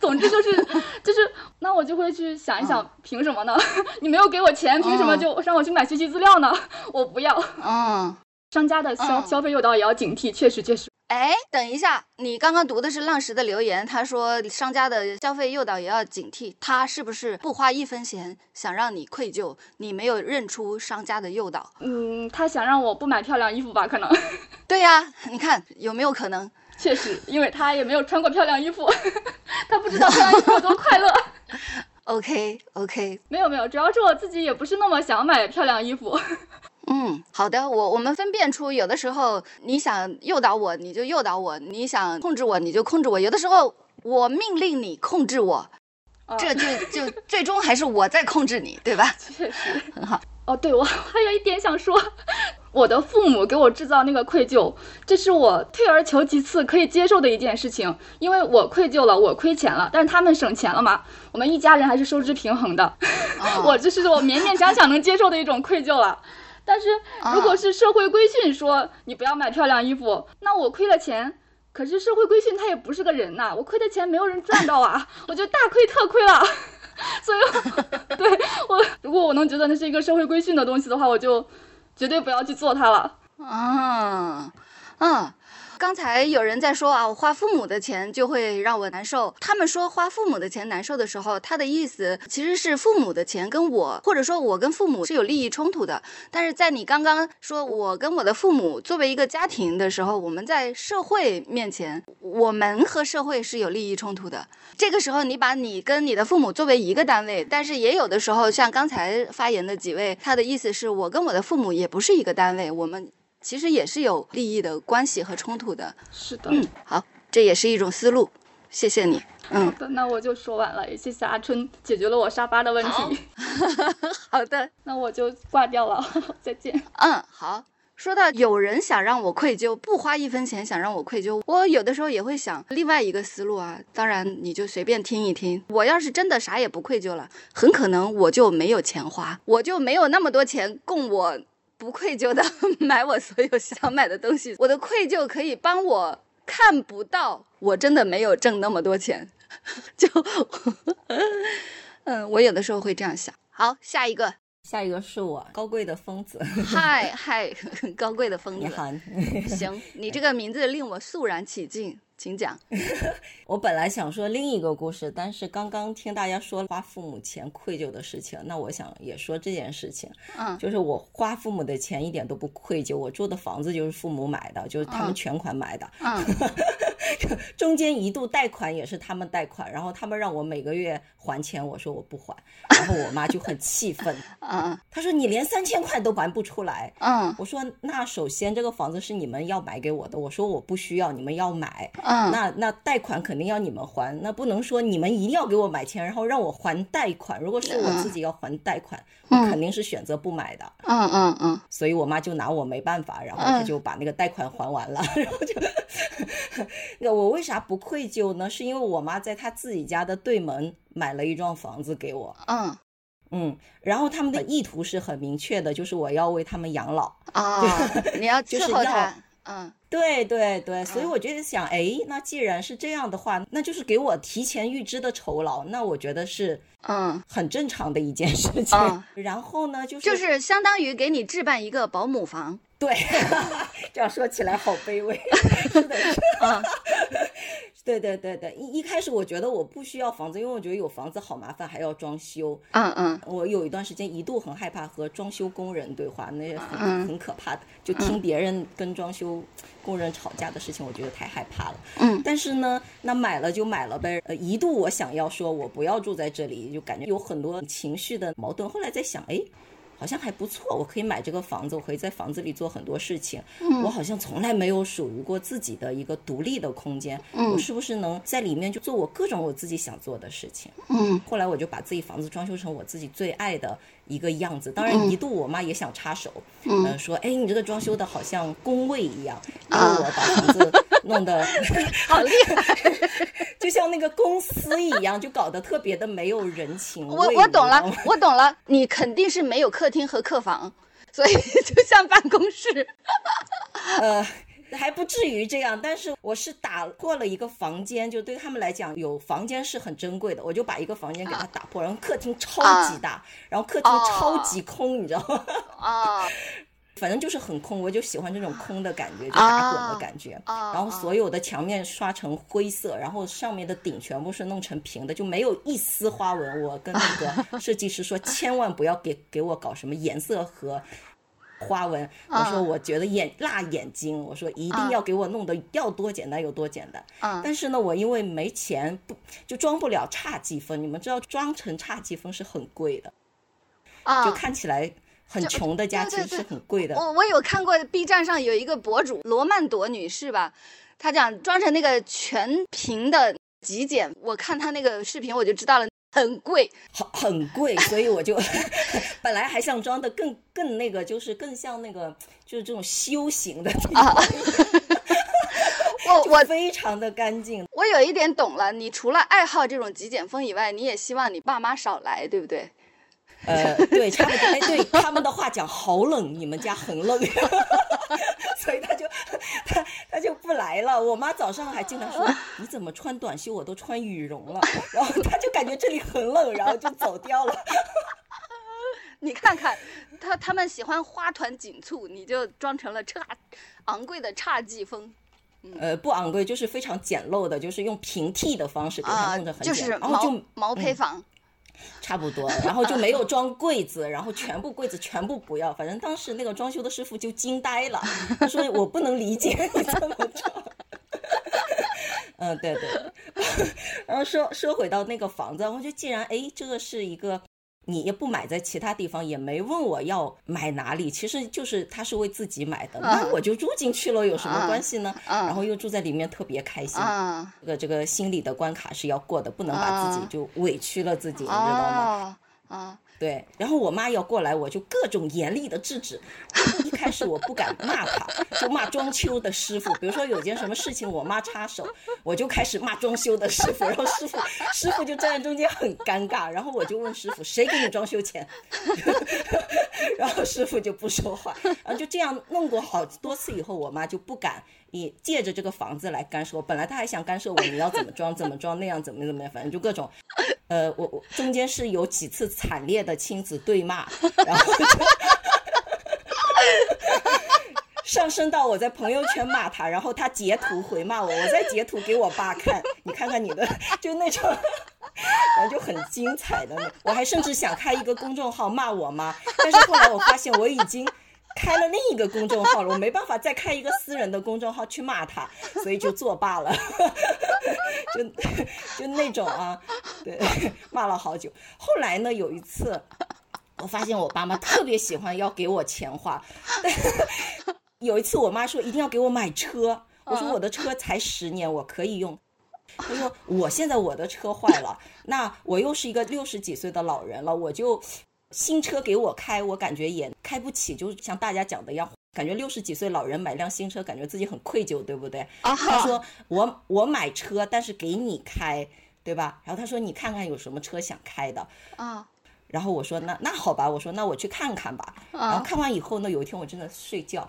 总之就是 <laughs> 就是，那我就会去想一想，凭什么呢？<laughs> 你没有给我钱，凭什么就让我去买学习资料呢？<laughs> 我不要。嗯，商家的消嗯消费诱导也要警惕，确实确实。哎，等一下，你刚刚读的是浪石的留言，他说商家的消费诱导也要警惕，他是不是不花一分钱想让你愧疚？你没有认出商家的诱导？嗯，他想让我不买漂亮衣服吧？可能。对呀、你看有没有可能？确实，因为他也没有穿过漂亮衣服，<laughs> 他不知道漂亮衣服有多快乐。<laughs> OK OK，没有没有，主要是我自己也不是那么想买漂亮衣服。<laughs> 嗯，好的，我我们分辨出有的时候你想诱导我，你就诱导我；你想控制我，你就控制我。有的时候我命令你控制我，啊这就就最终还是我在控制你，对吧？确实很好。哦，对，我还有一点想说，我的父母给我制造那个愧疚，这是我退而求其次可以接受的一件事情，因为我愧疚了，我亏钱了，但是他们省钱了嘛，我们一家人还是收支平衡的，哦 <laughs> 我这是我勉勉强强能接受的一种愧疚了。但是如果是社会规训说你不要买漂亮衣服，那我亏了钱。可是社会规训他也不是个人呐，我亏的钱没有人赚到啊，<laughs> 我就大亏特亏了。<laughs> 所以我，对我，如果我能觉得那是一个社会规训的东西的话，我就绝对不要去做它了。啊嗯！刚才有人在说啊，我花父母的钱就会让我难受。他们说花父母的钱难受的时候，他的意思其实是父母的钱跟我，或者说我跟父母是有利益冲突的。但是在你刚刚说我跟我的父母作为一个家庭的时候，我们在社会面前，我们和社会是有利益冲突的。这个时候，你把你跟你的父母作为一个单位，但是也有的时候，像刚才发言的几位，他的意思是我跟我的父母也不是一个单位，我们其实也是有利益的关系和冲突的。是的，嗯，好，这也是一种思路，谢谢你。嗯好嗯，的，那我就说完了，也谢谢阿春解决了我沙发的问题。<laughs> 好的，那我就挂掉了，<laughs> 再见。嗯，好。说到有人想让我愧疚，不花一分钱想让我愧疚，我有的时候也会想另外一个思路啊。当然，你就随便听一听。我要是真的啥也不愧疚了，很可能我就没有钱花，我就没有那么多钱供我不愧疚的 <laughs> 买我所有想买的东西。我的愧疚可以帮我看不到我真的没有挣那么多钱，<laughs> 就，<laughs> 嗯，我有的时候会这样想。好，下一个，下一个是我高贵的疯子，嗨 <laughs> 嗨，<laughs> 高贵的疯子。你好。<laughs> 行，你这个名字令我肃然起敬，请讲。我本来想说另一个故事，但是刚刚听大家说花父母钱愧疚的事情，那我想也说这件事情。嗯就是我花父母的钱一点都不愧疚，我住的房子就是父母买的，就是他们嗯全款买的，嗯 <laughs> 中间一度贷款也是他们贷款，然后他们让我每个月还钱，我说我不还，然后我妈就很气愤，<laughs> 嗯她说你连三千块都还不出来。嗯我说那首先这个房子是你们要买给我的，我说我不需要，你们要买，嗯，那那贷款肯定要你们还，那不能说你们一定要给我买钱，然后让我还贷款。如果是我自己要还贷款，我肯定是选择不买的。嗯嗯嗯所以我妈就拿我没办法，然后她就把那个贷款还完了，<laughs> 然后就，那我为啥不愧疚呢？是因为我妈在她自己家的对门买了一幢房子给我，嗯嗯，然后他们的意图是很明确的，就是我要为他们养老。啊，<laughs> 你要伺候他。嗯对对对，所以我就想，哎，那既然是这样的话，那就是给我提前预支的酬劳，那我觉得是嗯，很正常的一件事情。嗯然后呢，就是就是相当于给你置办一个保姆房。对，<laughs> 这样说起来好卑微。<laughs> 是的，是嗯对对对对，一一开始我觉得我不需要房子，因为我觉得有房子好麻烦，还要装修。嗯嗯，我有一段时间一度很害怕和装修工人对话，那很嗯很可怕的，就听别人跟装修工人吵架的事情，我觉得太害怕了。嗯，但是呢，那买了就买了呗。呃，一度我想要说我不要住在这里，就感觉有很多情绪的矛盾。后来在想，哎。好像还不错，我可以买这个房子，我可以在房子里做很多事情。嗯我好像从来没有属于过自己的一个独立的空间，嗯我是不是能在里面就做我各种我自己想做的事情？嗯后来我就把自己房子装修成我自己最爱的一个样子。当嗯然，一度我妈也想插手，呃，说：“哎，你这个装修的好像工位一样，因为啊我把房子弄得 <laughs> <laughs> 好厉害！就像那个公司一样，就搞得特别的没有人情味。我我懂了我懂了，你肯定是没有客厅和客房，所以就像办公室。呃，还不至于这样，但是我是打破了一个房间，就对他们来讲，有房间是很珍贵的，我就把一个房间给它打破，然后客厅超级大，然后客厅超级空，你知道吗？啊 <laughs> 反正就是很空，我就喜欢这种空的感觉，就打滚的感觉。啊然后所有的墙面刷成灰色，然后上面的顶全部是弄成平的，就没有一丝花纹。我跟那个设计师说，<laughs> 千万不要给给我搞什么颜色和花纹。我说我觉得眼辣眼睛，我说一定要给我弄得要多简单有多简单。啊但是呢，我因为没钱，不就装不了侘寂风。你们知道装成侘寂风是很贵的，啊！就看起来很穷的家其实是很贵的。我我有看过 B 站上有一个博主罗曼朵女士吧，她讲装成那个全屏的极简，我看她那个视频我就知道了，很贵。很很贵，所以我就 <laughs> 本来还想装的更更那个，就是更像那个就是这种修行的地啊方，<laughs> 我我非常的干净。我有一点懂了，你除了爱好这种极简风以外，你也希望你爸妈少来，对不对？呃，对，差不多。哎，对他们的话讲，好冷，你们家很冷，<laughs> 所以他不来了。我妈早上还经常说，<laughs> 你怎么穿短袖，我都穿羽绒了，<laughs> 然后她就感觉这里很冷，然后就走掉了。<laughs> 你看看，他他们喜欢花团锦簇，你就装成了差昂贵的侘寂风呃，不昂贵，就是非常简陋的，就是用平替的方式给它啊弄得，很简，就是然后就嗯毛毛坯房。差不多，然后就没有装柜子，然后全部柜子全部不要，反正当时那个装修的师傅就惊呆了，他 <laughs> 说我不能理解 <laughs> 你这么装。嗯，对对对，<laughs> 然后说说回到那个房子，我就既然哎，这个是一个你也不买在其他地方，也没问我要买哪里，其实就是他是为自己买的，那我就住进去了，有什么关系呢？嗯然后又住在里面，特别开心。啊这个这个心理的关卡是要过的，不能把自己就委屈了自己，你知道吗？啊啊！对，然后我妈要过来，我就各种严厉的制止。一开始我不敢骂她，就骂装修的师傅。比如说有件什么事情，我妈插手，我就开始骂装修的师傅，然后师傅师傅就站在中间很尴尬。然后我就问师傅，谁给你装修钱？<laughs> 然后师傅就不说话，然后就这样弄过好多次以后，我妈就不敢你借着这个房子来干涉。本来他还想干涉我，你要怎么装怎么装，那样怎么怎么样，反正就各种。呃，我我中间是有几次惨烈的亲子对骂，然后就 <laughs> 上升到我在朋友圈骂他，然后他截图回骂我，我再截图给我爸看，你看看你的，就那种，然后就很精彩的，我还甚至想开一个公众号骂我妈，但是后来我发现我已经。开了另一个公众号了，我没办法再开一个私人的公众号去骂他，<laughs> 所以就作罢了，<laughs> 就就那种啊，对，<laughs> 骂了好久。后来呢，有一次，我发现我爸妈特别喜欢要给我钱花，有一次我妈说一定要给我买车，我说我的车才十年，我可以用。她说我现在我的车坏了，那我又是一个六十几岁的老人了，我就新车给我开，我感觉也开不起，就像大家讲的一样，感觉六十几岁老人买辆新车，感觉自己很愧疚，对不对？啊他说我我买车，但是给你开，对吧？然后他说你看看有什么车想开的。啊然后我说那那好吧，我说那我去看看吧。然后看完以后呢，有一天我真的睡觉，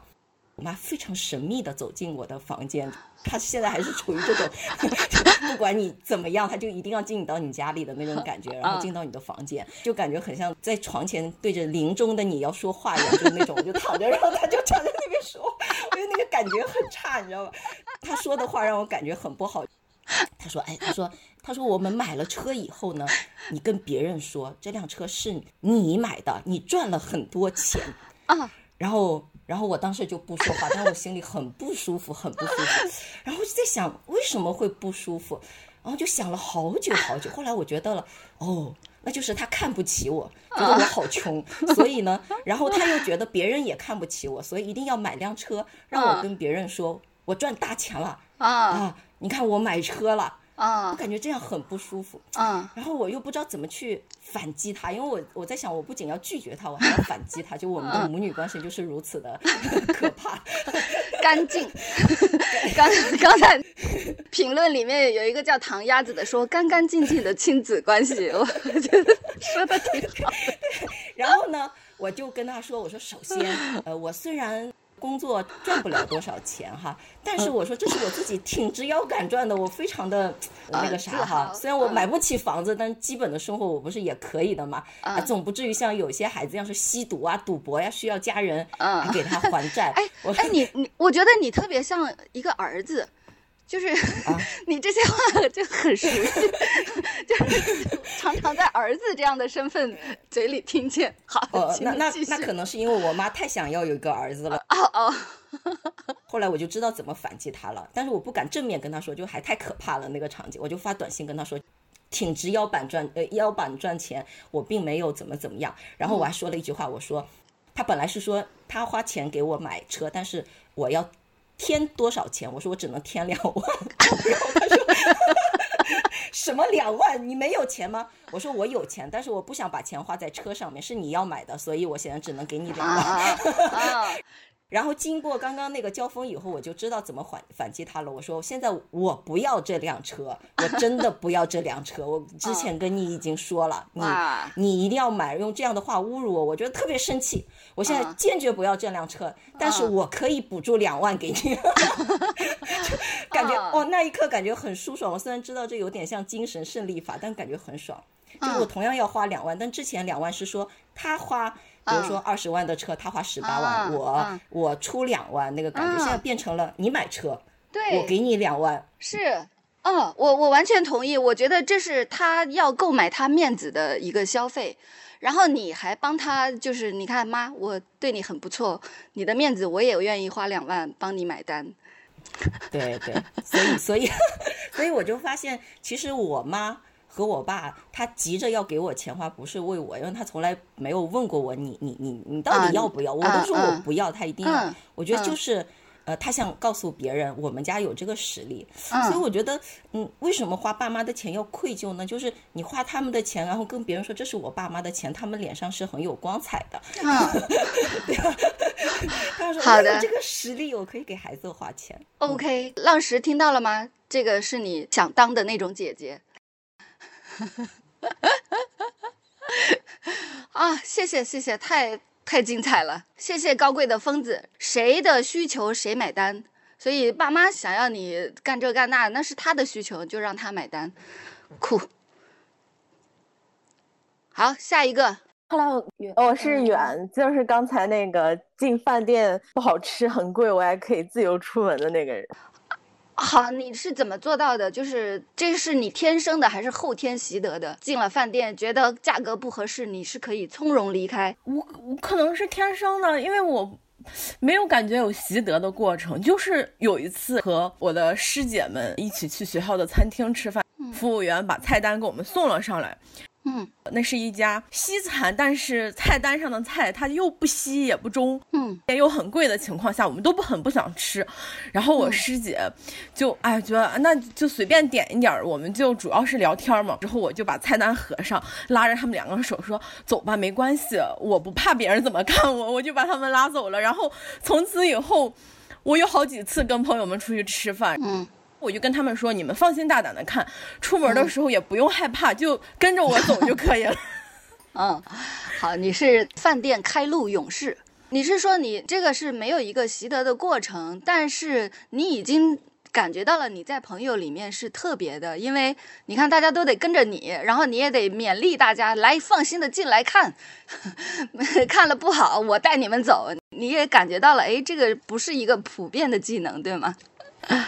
我妈非常神秘的走进我的房间，她现在还是处于这种 <laughs> 不管你怎么样，她就一定要进到你家里的那种感觉，然后进到你的房间，就感觉很像在床前对着临终的你要说话一样，就是那种我就躺着，然后她就站在那边说，我觉得那个感觉很差，你知道吗？她说的话让我感觉很不好。他说，哎，他说，他说我们买了车以后呢，你跟别人说这辆车是你买的，你赚了很多钱啊。然后，然后我当时就不说话，但我心里很不舒服，很不舒服。然后就在想为什么会不舒服，然后就想了好久好久。后来我觉得了，哦。那就是他看不起我，觉得我好穷，所以呢，然后他又觉得别人也看不起我，所以一定要买辆车，让我跟别人说我赚大钱了啊！你看我买车了。啊，我感觉这样很不舒服。嗯，然后我又不知道怎么去反击他，因为我我在想，我不仅要拒绝他，我还要 <laughs> 反击他。就我们的母女关系就是如此的 <laughs> 可怕，干净。刚刚才评论里面有一个叫唐鸭子的说干干净净的亲子关系，<laughs> 我觉得说的挺好。然后呢，我就跟他说，我说首先，呃，我虽然。工作赚不了多少钱哈，但是我说这是我自己挺直腰杆赚的，我非常的那个啥哈。虽然我买不起房子，但基本的生活我不是也可以的嘛？啊，总不至于像有些孩子一样是吸毒啊、赌博呀，需要家人给他还债。<laughs> 哎，哎，你你，我觉得你特别像一个儿子。就是 <laughs> 你这些话 <laughs> 就很熟悉，<laughs> 就是常常在儿子这样的身份嘴里听见。好，那那那可能是因为我妈太想要有一个儿子了。哦哦，后来我就知道怎么反击他了，但是我不敢正面跟他说，就还太可怕了那个场景，我就发短信跟他说，挺直腰板赚呃腰板赚钱，我并没有怎么怎么样。然后我还说了一句话，我说他本来是说他花钱给我买车，但是我要。添多少钱？我说我只能添两万。然后他说什么两万？你没有钱吗？我说我有钱，但是我不想把钱花在车上面，是你要买的，所以我现在只能给你两万。然后经过刚刚那个交锋以后，我就知道怎么反反击他了。我说现在我不要这辆车，我真的不要这辆车。我 <laughs> 之前跟你已经说了，你你一定要买，用这样的话侮辱我，我觉得特别生气。我现在坚决不要这辆车，但是我可以补助两万给你。<laughs> 感觉哦，那一刻感觉很舒爽。我虽然知道这有点像精神胜利法，但感觉很爽。就我同样要花两万，但之前两万是说他花。比如说二十万的车，他花十八万，我我出两万，那个感觉现在变成了你买车，对我给你两万，是，嗯，我我完全同意，我觉得这是他要购买他面子的一个消费，然后你还帮他，就是你看妈，我对你很不错，你的面子我也愿意花两万帮你买单，对对，所以所以 <laughs> 所以我就发现，其实我妈。和我爸，他急着要给我钱花，不是为我，因为他从来没有问过我，你你你你到底要不要？我都说我不要，他一定要。我觉得就是，呃，他想告诉别人我们家有这个实力，所以我觉得，嗯，为什么花爸妈的钱要愧疚呢？就是你花他们的钱，然后跟别人说这是我爸妈的钱，他们脸上是很有光彩的。<laughs> 对吧？<laughs> 他说我有这个实力，我可以给孩子花钱。OK，浪石听到了吗？这个是你想当的那种姐姐。<laughs> 啊，谢谢谢谢，太太精彩了！谢谢高贵的疯子，谁的需求谁买单。所以爸妈想要你干这干那，那是他的需求，就让他买单。酷。好，下一个。后来我是远，就是刚才那个进饭店不好吃很贵，我还可以自由出门的那个人。好，你是怎么做到的？就是这是你天生的还是后天习得的？进了饭店觉得价格不合适，你是可以从容离开。我我可能是天生的，因为我没有感觉有习得的过程。就是有一次和我的师姐们一起去学校的餐厅吃饭，服务员把菜单给我们送了上来。嗯，那是一家西餐，但是菜单上的菜它又不西也不中，嗯，也又很贵的情况下，我们都不很不想吃。然后我师姐就哎觉得那就随便点一点，我们就主要是聊天嘛。之后我就把菜单合上，拉着他们两个手说走吧，没关系，我不怕别人怎么看我，我就把他们拉走了。然后从此以后，我有好几次跟朋友们出去吃饭，嗯。我就跟他们说：“你们放心大胆的看，出门的时候也不用害怕，就跟着我走就可以了。<laughs> ”嗯，好，你是饭店开路勇士。你是说你这个是没有一个习得的过程，但是你已经感觉到了你在朋友里面是特别的，因为你看大家都得跟着你，然后你也得勉励大家来放心的进来看，<laughs> 看了不好我带你们走，你也感觉到了，哎，这个不是一个普遍的技能，对吗？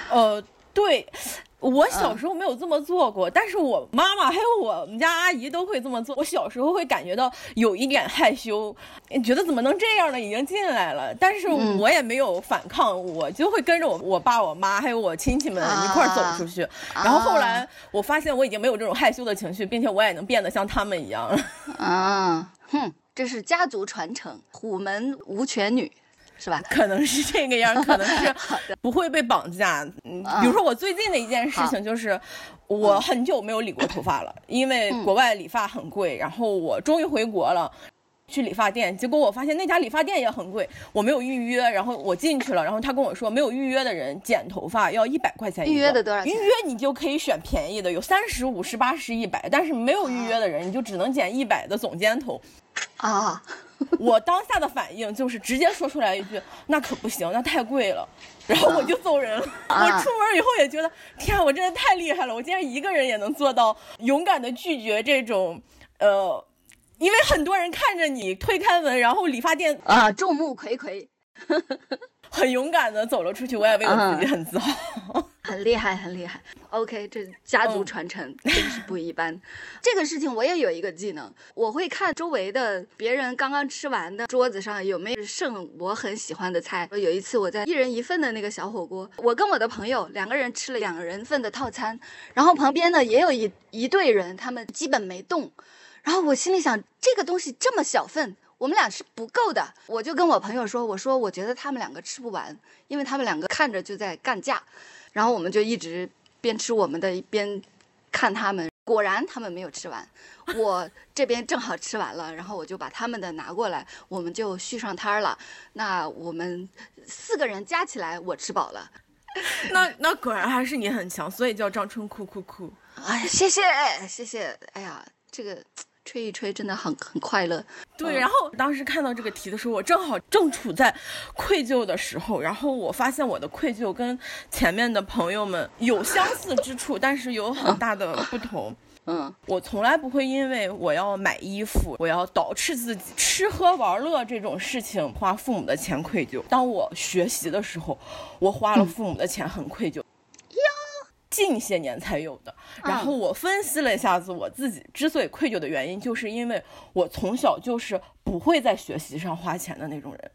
呃。对，我小时候没有这么做过，但是我妈妈还有我们家阿姨都会这么做。我小时候会感觉到有一点害羞，觉得怎么能这样呢？已经进来了，但是我也没有反抗，我就会跟着我我爸、我妈还有我亲戚们一块儿走出去。然后后来我发现我已经没有这种害羞的情绪，并且我也能变得像他们一样了。啊，哼，这是家族传承，虎门无犬女。是吧？可能是这个样，<laughs> 可能是不会被绑架。嗯，比如说我最近的一件事情就是，我很久没有理过头发了，因为国外理发很贵。然后我终于回国了，去理发店，结果我发现那家理发店也很贵，我没有预约。然后我进去了，然后他跟我说，没有预约的人剪头发要一百块钱。预约的多少？预约你就可以选便宜的，有三十五十、八十、一百，但是没有预约的人，你就只能剪一百的总监头。啊。<laughs> 我当下的反应就是直接说出来一句：“那可不行，那太贵了。”然后我就走人了。我出门以后也觉得，天，我真的太厉害了！我竟然一个人也能做到勇敢的拒绝这种，呃，因为很多人看着你推开门，然后理发店啊，众目睽睽。<laughs> 很勇敢的走了出去，我也为我自己很自豪，<laughs> 很厉害，很厉害。OK，这家族传承真是不一般。这个事情我也有一个技能，我会看周围的别人刚刚吃完的桌子上有没有剩我很喜欢的菜。有一次我在一人一份的那个小火锅，我跟我的朋友两个人吃了两人份的套餐，然后旁边呢也有一一队人，他们基本没动，然后我心里想，这个东西这么小份。我们俩是不够的，我就跟我朋友说：“我说我觉得他们两个吃不完，因为他们两个看着就在干架。”然后我们就一直边吃我们的，一边看他们。果然他们没有吃完，我这边正好吃完了，然后我就把他们的拿过来，我们就续上摊儿了。那我们四个人加起来，我吃饱了。<laughs> 那那果然还是你很强，所以叫张春酷酷酷。哎，谢谢谢谢。哎呀，这个。吹一吹真的很很快乐，对。然后当时看到这个题的时候，我正好正处在愧疚的时候，然后我发现我的愧疚跟前面的朋友们有相似之处，但是有很大的不同。嗯，我从来不会因为我要买衣服，我要捯饬自己，吃喝玩乐这种事情花父母的钱愧疚。当我学习的时候，我花了父母的钱很愧疚。近些年才有的。然后我分析了一下子我自己之所以愧疚的原因，就是因为我从小就是不会在学习上花钱的那种人。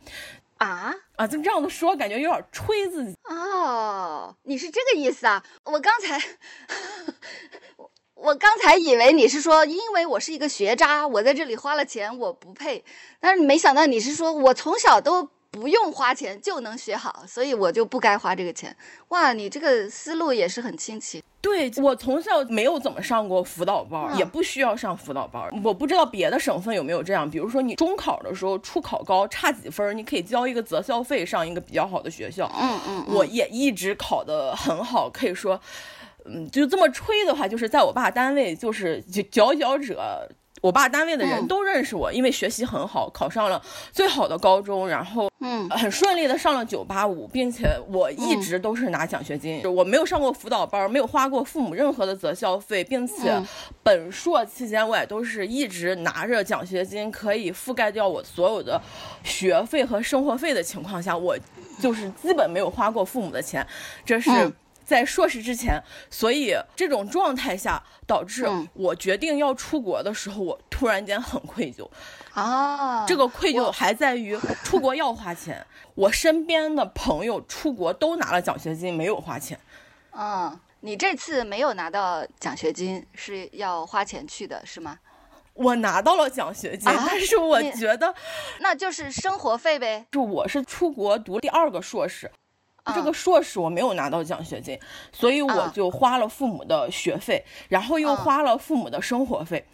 啊啊！就这样子说，感觉有点吹自己。哦，你是这个意思啊？我刚才，我我刚才以为你是说，因为我是一个学渣，我在这里花了钱，我不配。但是没想到你是说我从小都。不用花钱就能学好，所以我就不该花这个钱。哇，你这个思路也是很清奇。对我从小没有怎么上过辅导班，也不需要上辅导班。我不知道别的省份有没有这样，比如说你中考的时候初考高差几分，你可以交一个择校费上一个比较好的学校。嗯嗯，我也一直考得很好，可以说，嗯，就这么吹的话，就是在我爸单位就是佼佼者。我爸单位的人都认识我，因为学习很好，考上了最好的高中，然后嗯，很顺利的上了九八五，并且我一直都是拿奖学金，我没有上过辅导班，没有花过父母任何的择校费，并且本硕期间我也都是一直拿着奖学金，可以覆盖掉我所有的学费和生活费的情况下，我就是基本没有花过父母的钱，这是。在硕士之前，所以这种状态下导致我决定要出国的时候，我突然间很愧疚。啊，这个愧疚还在于出国要花钱，我身边的朋友出国都拿了奖学金，没有花钱。嗯，你这次没有拿到奖学金，是要花钱去的，是吗？我拿到了奖学金，但是我觉得那就是生活费呗。就我是出国读第二个硕士。这个硕士我没有拿到奖学金，所以我就花了父母的学费，然后又花了父母的生活费，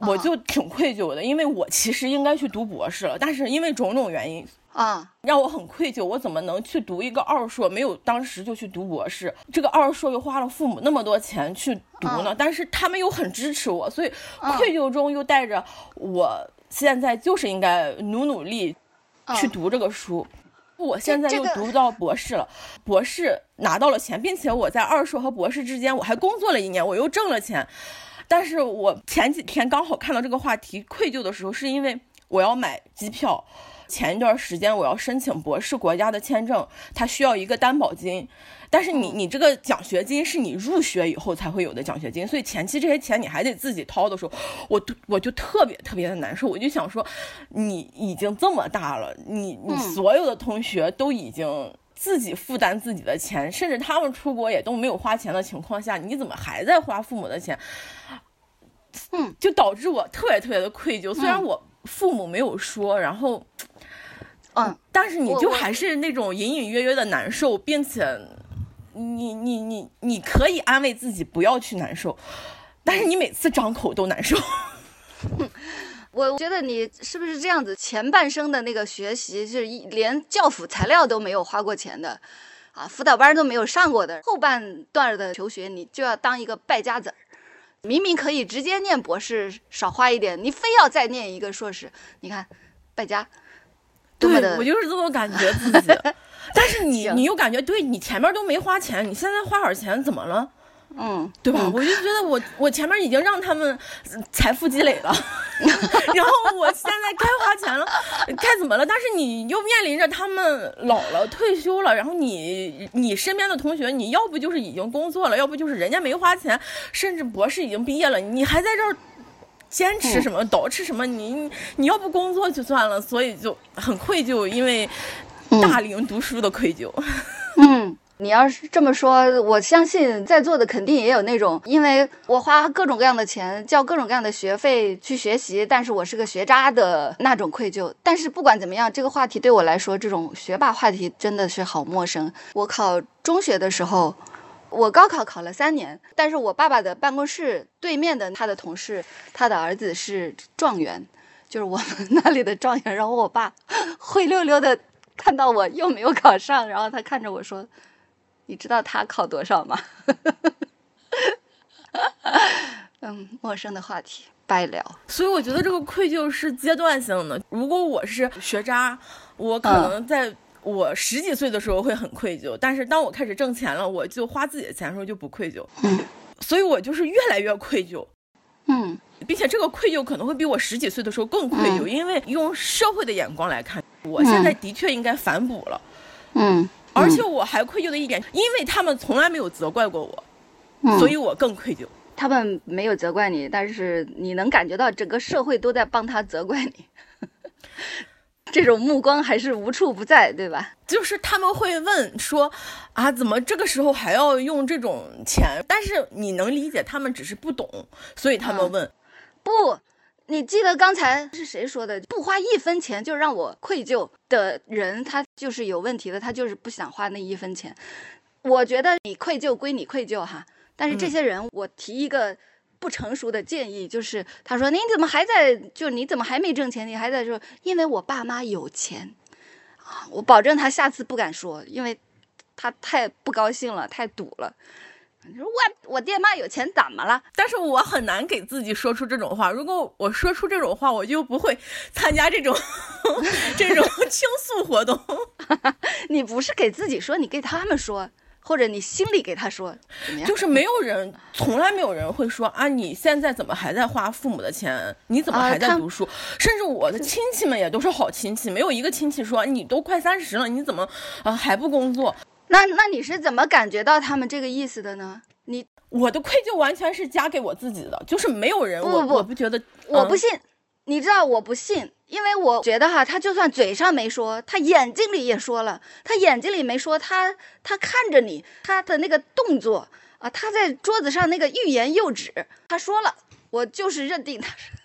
我就挺愧疚的，因为我其实应该去读博士了，但是因为种种原因啊，让我很愧疚。我怎么能去读一个二硕，没有当时就去读博士？这个二硕又花了父母那么多钱去读呢？但是他们又很支持我，所以愧疚中又带着我现在就是应该努努力去读这个书。我现在又读到博士了，博士拿到了钱，并且我在二硕和博士之间我还工作了一年，我又挣了钱。但是我前几天刚好看到这个话题愧疚的时候，是因为我要买机票，前一段时间我要申请博士国家的签证，它需要一个担保金，但是你你这个奖学金是你入学以后才会有的奖学金，所以前期这些钱你还得自己掏的时候，我我就特别特别的难受，我就想说，你已经这么大了，你你所有的同学都已经。自己负担自己的钱，甚至他们出国也都没有花钱的情况下，你怎么还在花父母的钱？嗯，就导致我特别特别的愧疚。虽然我父母没有说，然后，嗯，但是你就还是那种隐隐约约的难受，并且你你你你可以安慰自己不要去难受，但是你每次张口都难受。<laughs> 我觉得你是不是这样子？前半生的那个学习是一连教辅材料都没有花过钱的，啊，辅导班都没有上过的。后半段的求学，你就要当一个败家子儿。明明可以直接念博士，少花一点，你非要再念一个硕士，你看，败家，对我就是这么感觉自己。但是你你又感觉，对你前面都没花钱，你现在花点钱怎么了？嗯，对吧？嗯我就觉得我 <laughs> 我前面已经让他们呃财富积累了，<laughs> 然后我现在该花钱了，该怎么了？但是你又面临着他们老了退休了，然后你你身边的同学，你要不就是已经工作了，要不就是人家没花钱，甚至博士已经毕业了，你还在这儿。坚持什么，捯饬什么？你你你要不工作就算了，所以就很愧疚，因为大龄读书的愧疚。嗯，你要是这么说，我相信在座的肯定也有那种，因为我花各种各样的钱，交各种各样的学费去学习，但是我是个学渣的那种愧疚。但是不管怎么样，这个话题对我来说，这种学霸话题真的是好陌生。我考中学的时候。我高考考了三年，但是我爸爸的办公室对面的他的同事，他的儿子是状元，就是我们那里的状元。然后我爸灰溜溜的看到我又没有考上，然后他看着我说：“你知道他考多少吗？” <laughs> 嗯，陌生的话题，白聊。所以我觉得这个愧疚是阶段性的。如果我是学渣，我可嗯能在我十几岁的时候会很愧疚，但是当我开始挣钱了，我就花自己的钱的时候就不愧疚。嗯所以我就是越来越愧疚，嗯。并且这个愧疚可能会比我十几岁的时候更愧疚，嗯。因为用社会的眼光来看，我现在的确应该反哺了。嗯，而且我还愧疚的一点，因为他们从来没有责怪过我，嗯。所以我更愧疚。他们没有责怪你，但是你能感觉到整个社会都在帮他责怪你，这种目光还是无处不在，对吧？就是他们会问说，啊，怎么这个时候还要用这种钱？但是你能理解，他们只是不懂，所以他们问。不，你记得刚才是谁说的？不花一分钱就让我愧疚的人，他就是有问题的，他就是不想花那一分钱。我觉得你愧疚归你愧疚哈，但是这些人，我提一个不成熟的建议，就是他说你怎么还在，就你怎么还没挣钱？你还在说，因为我爸妈有钱啊，我保证他下次不敢说，因为他太不高兴了，太堵了。你说我我爹妈有钱怎么了？但是我很难给自己说出这种话。如果我说出这种话，我就不会参加这种 <laughs> 这种 <laughs> 倾诉活动。<laughs> 你不是给自己说，你给他们说，或者你心里给他说，怎么样？就是没有人，从来没有人会说啊，你现在怎么还在花父母的钱？你怎么还在读书？甚至我的亲戚们也都是好亲戚，没有一个亲戚说你都快三十了，你怎么啊还不工作？那那你是怎么感觉到他们这个意思的呢？你我的愧疚完全是加给我自己的，就是没有人，我我不觉得，嗯我不信，你知道我不信，因为我觉得哈，他就算嘴上没说，他眼睛里也说了，他眼睛里没说，他他看着你，他的那个动作啊，他在桌子上那个欲言又止，他说了，我就是认定他是。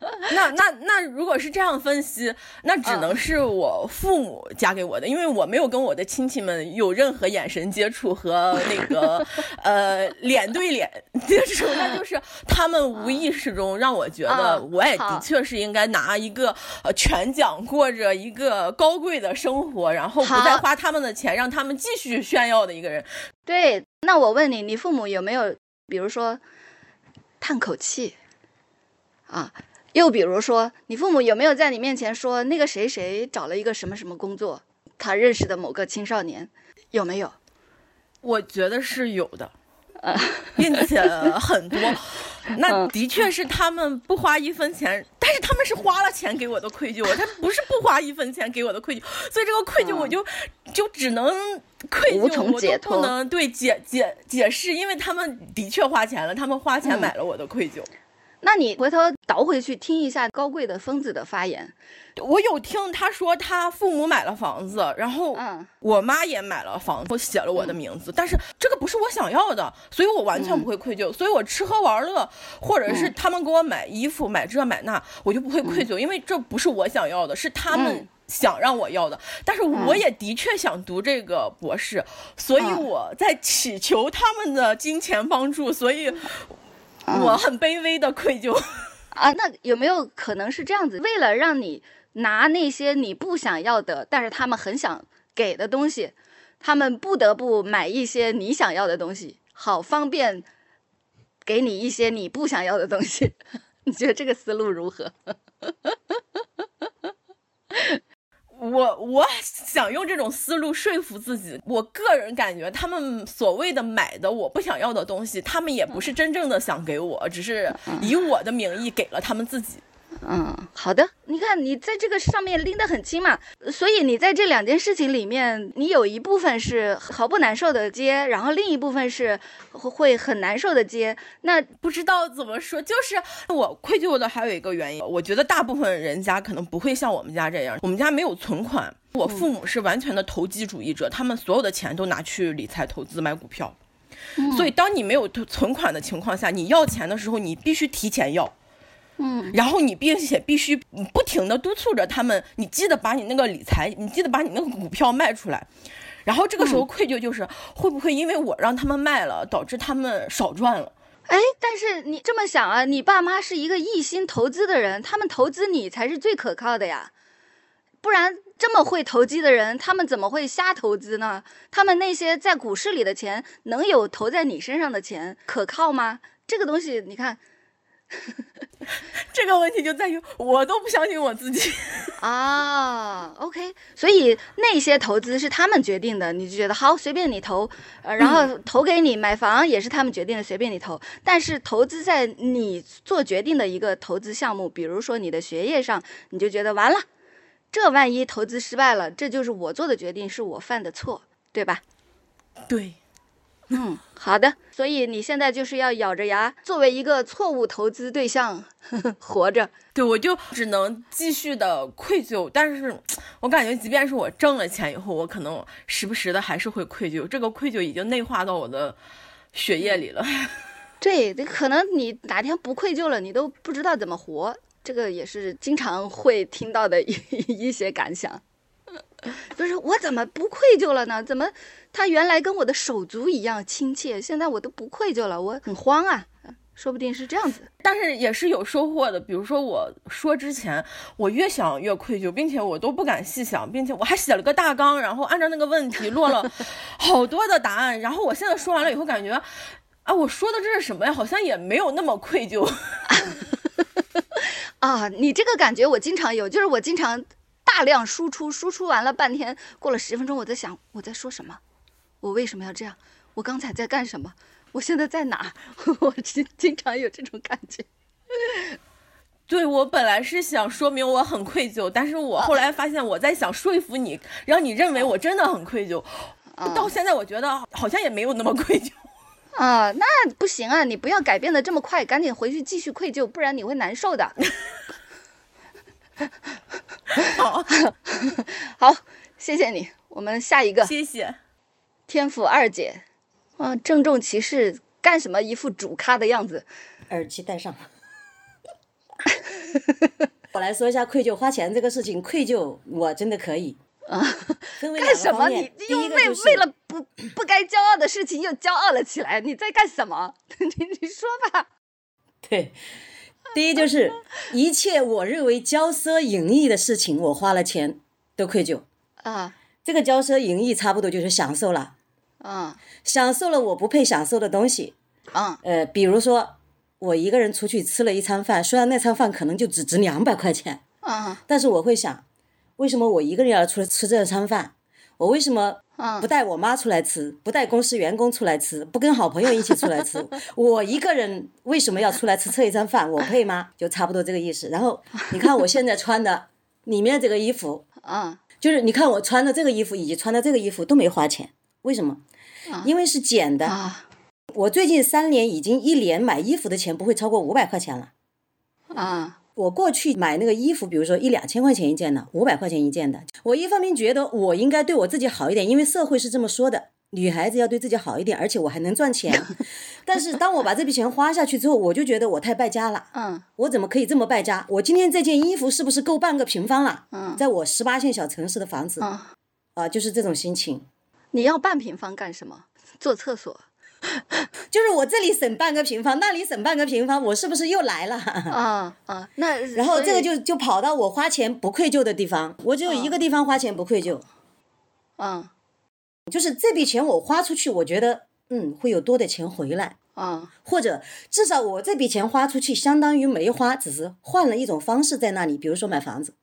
<laughs> 那那那如果是这样分析，那只嗯。能是我父母加给我的，因为我没有跟我的亲戚们有任何眼神接触和 <laughs> 那个呃脸对脸接触，那就是他们无意识中让我觉得嗯我也的确是应该拿一个呃全奖过着一个高贵的生活，然后不再花他们的钱，让他们继续炫耀的一个人。对，那我问你，你父母有没有，比如说叹口气啊？又比如说，你父母有没有在你面前说那个谁谁找了一个什么什么工作，他认识的某个青少年，有没有？我觉得是有的，呃并且很多。<laughs> 那嗯的确是他们不花一分钱，但但是他们是花了钱给我的愧疚，他不是不花一分钱给我的愧疚，所以这个愧疚我就、就只能愧疚，无从解我都不能对解解解释，因为他们的确花钱了，他们花钱买了我的愧疚。那你回头倒回去听一下高贵的疯子的发言，我有听他说他父母买了房子，然后嗯。我妈也买了房子，写了我的名字，但是这个不是我想要的，所以我完全不会愧疚。所以我吃喝玩乐，或者是他们给我买衣服、买这买那，我就不会愧疚，因为这不是我想要的，是他们嗯。想让我要的，但是我也的确想读这个博士，所以嗯。我在祈求他们的金钱帮助，所以我很卑微的愧疚。<laughs> 啊，那有没有可能是这样子？为了让你拿那些你不想要的，但是他们很想给的东西，他们不得不买一些你想要的东西，好方便给你一些你不想要的东西。<laughs> 你觉得这个思路如何？<laughs> 我我想用这种思路说服自己。我个人感觉，他们所谓的买的我不想要的东西，他们也不是真正的想给我，只是以我的名义给了他们自己。嗯，好的。你看你在这个上面拎得很轻嘛，所以你在这两件事情里面，你有一部分是毫不难受的接，然后另一部分是会很难受的接。那不知道怎么说，就是我愧疚的还有一个原因，我觉得大部分人家可能不会像我们家这样，我们家没有存款，我父母是完全的投机主义者，他们所有的钱都拿去理财投资买股票，所以当你没有存款的情况下，你要钱的时候，你必须提前要。嗯，然后你并且必须不停的督促着他们，你记得把你那个理财，你记得把你那个股票卖出来。然后这个时候愧疚就是、会不会因为我让他们卖了，导致他们少赚了？哎，但是你这么想啊，你爸妈是一个一心投资的人，他们投资你才是最可靠的呀。不然这么会投机的人，他们怎么会瞎投资呢？他们那些在股市里的钱，能有投在你身上的钱可靠吗？这个东西，你看 <laughs> 这个问题就在于我都不相信我自己。<laughs> 啊，OK，所以那些投资是他们决定的，你就觉得好随便你投，呃，然后投给你买房也是他们决定的，随便你投。但是投资在你做决定的一个投资项目，比如说你的学业上，你就觉得完了，这万一投资失败了，这就是我做的决定，是我犯的错，对吧？对，嗯，好的。所以你现在就是要咬着牙，作为一个错误投资对象呵呵 <laughs> 活着。对，我就只能继续的愧疚，但是我感觉，即便是我挣了钱以后，我可能时不时的还是会愧疚，这个愧疚已经内化到我的血液里了。<laughs> 对，可能你哪天不愧疚了，你都不知道怎么活。这个也是经常会听到的一 <laughs> 一些感想，就是我怎么不愧疚了呢？怎么他原来跟我的手足一样亲切，现在我都不愧疚了，我很慌啊。说不定是这样子，但是也是有收获的。比如说我说之前，我越想越愧疚，并且我都不敢细想，并且我还写了个大纲，然后按照那个问题落了 <laughs> 好多的答案。然后我现在说完了以后，感觉啊，我说的这是什么呀？好像也没有那么愧疚。<laughs> 啊，你这个感觉我经常有，就是我经常大量输出，输出完了半天，过了十分钟，我在想我在说什么，我为什么要这样？我刚才在干什么？我现在在哪？<laughs> 我经经常有这种感觉。对我本来是想说明我很愧疚，但是我后来发现我在想说服你，让你认为我真的很愧疚。到现在我觉得好像也没有那么愧疚。<laughs> 啊，那不行啊！你不要改变的这么快，赶紧回去继续愧疚，不然你会难受的。<laughs> 好，<laughs> 好，谢谢你。我们下一个，谢谢天府二姐。啊，郑重其事，干什么？一副主咖的样子。耳机戴上。我来说一下愧疚花钱这个事情，愧疚我真的可以。啊，<laughs> 干什么？你又为、就是、为了不不该骄傲的事情又骄傲了起来，你在干什么？你你说吧。对，第一就是一切我认为骄奢淫逸的事情，我花了钱都愧疚啊。这个骄奢淫逸差不多就是享受了，嗯，享受了我不配享受的东西，嗯，呃，比如说我一个人出去吃了一餐饭，虽然那餐饭可能就只值两百块钱，嗯，但是我会想。为什么我一个人要出来吃这餐饭？我为什么嗯不带我妈出来吃，不带公司员工出来吃，不跟好朋友一起出来吃？<laughs> 我一个人为什么要出来吃这一餐饭？我配吗？就差不多这个意思。然后你看我现在穿的里面这个衣服，嗯就是你看我穿的这个衣服以及穿的这个衣服都没花钱，为什么？因为是捡的。啊我最近三年已经一年买衣服的钱不会超过五百块钱了。啊我过去买那个衣服，比如说一两千块钱一件的，五百块钱一件的，我一方面觉得我应该对我自己好一点，因为社会是这么说的，女孩子要对自己好一点，而且我还能赚钱。<laughs> 但是当我把这笔钱花下去之后，我就觉得我太败家了。嗯我怎么可以这么败家？我今天这件衣服是不是够半个平方了？嗯在我十八线小城市的房子，啊、嗯，就是这种心情。你要半平方干什么？做厕所 <laughs> 就是我这里省半个平方，那里省半个平方，我是不是又来了？啊 <laughs> 啊，那 <laughs> 然后这个就就跑到我花钱不愧疚的地方，我只有一个地方花钱不愧疚，嗯就是这笔钱我花出去，我觉得嗯会有多的钱回来，啊或者至少我这笔钱花出去相当于没花，只是换了一种方式在那里，比如说买房子。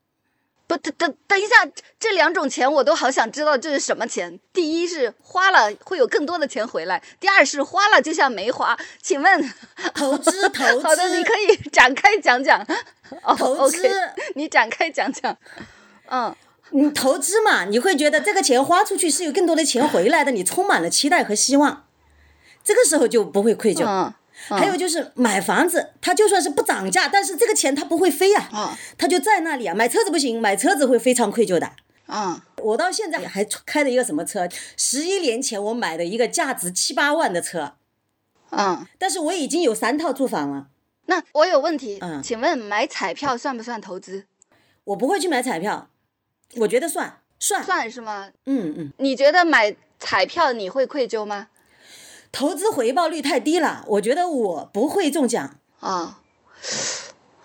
不，等等等一下，这两种钱我都好想知道这是什么钱。第一是花了会有更多的钱回来，第二是花了就像没花。请问，投资投 <laughs> 资好的，你可以展开讲讲。哦投资你展开讲讲。嗯你投资嘛，你会觉得这个钱花出去是有更多的钱回来的，你充满了期待和希望，这个时候就不会愧疚。嗯还有就是买房子，它就算是不涨价，但是这个钱它不会飞呀、啊它就在那里啊。买车子不行，买车子会非常愧疚的。啊我到现在还开的一个什么车？十一年前我买的一个价值七八万的车，啊，但是我已经有三套住房了。那我有问题，嗯请问买彩票算不算投资？我不会去买彩票，我觉得算算。算是吗？嗯嗯，你觉得买彩票你会愧疚吗？投资回报率太低了，我觉得我不会中奖。啊，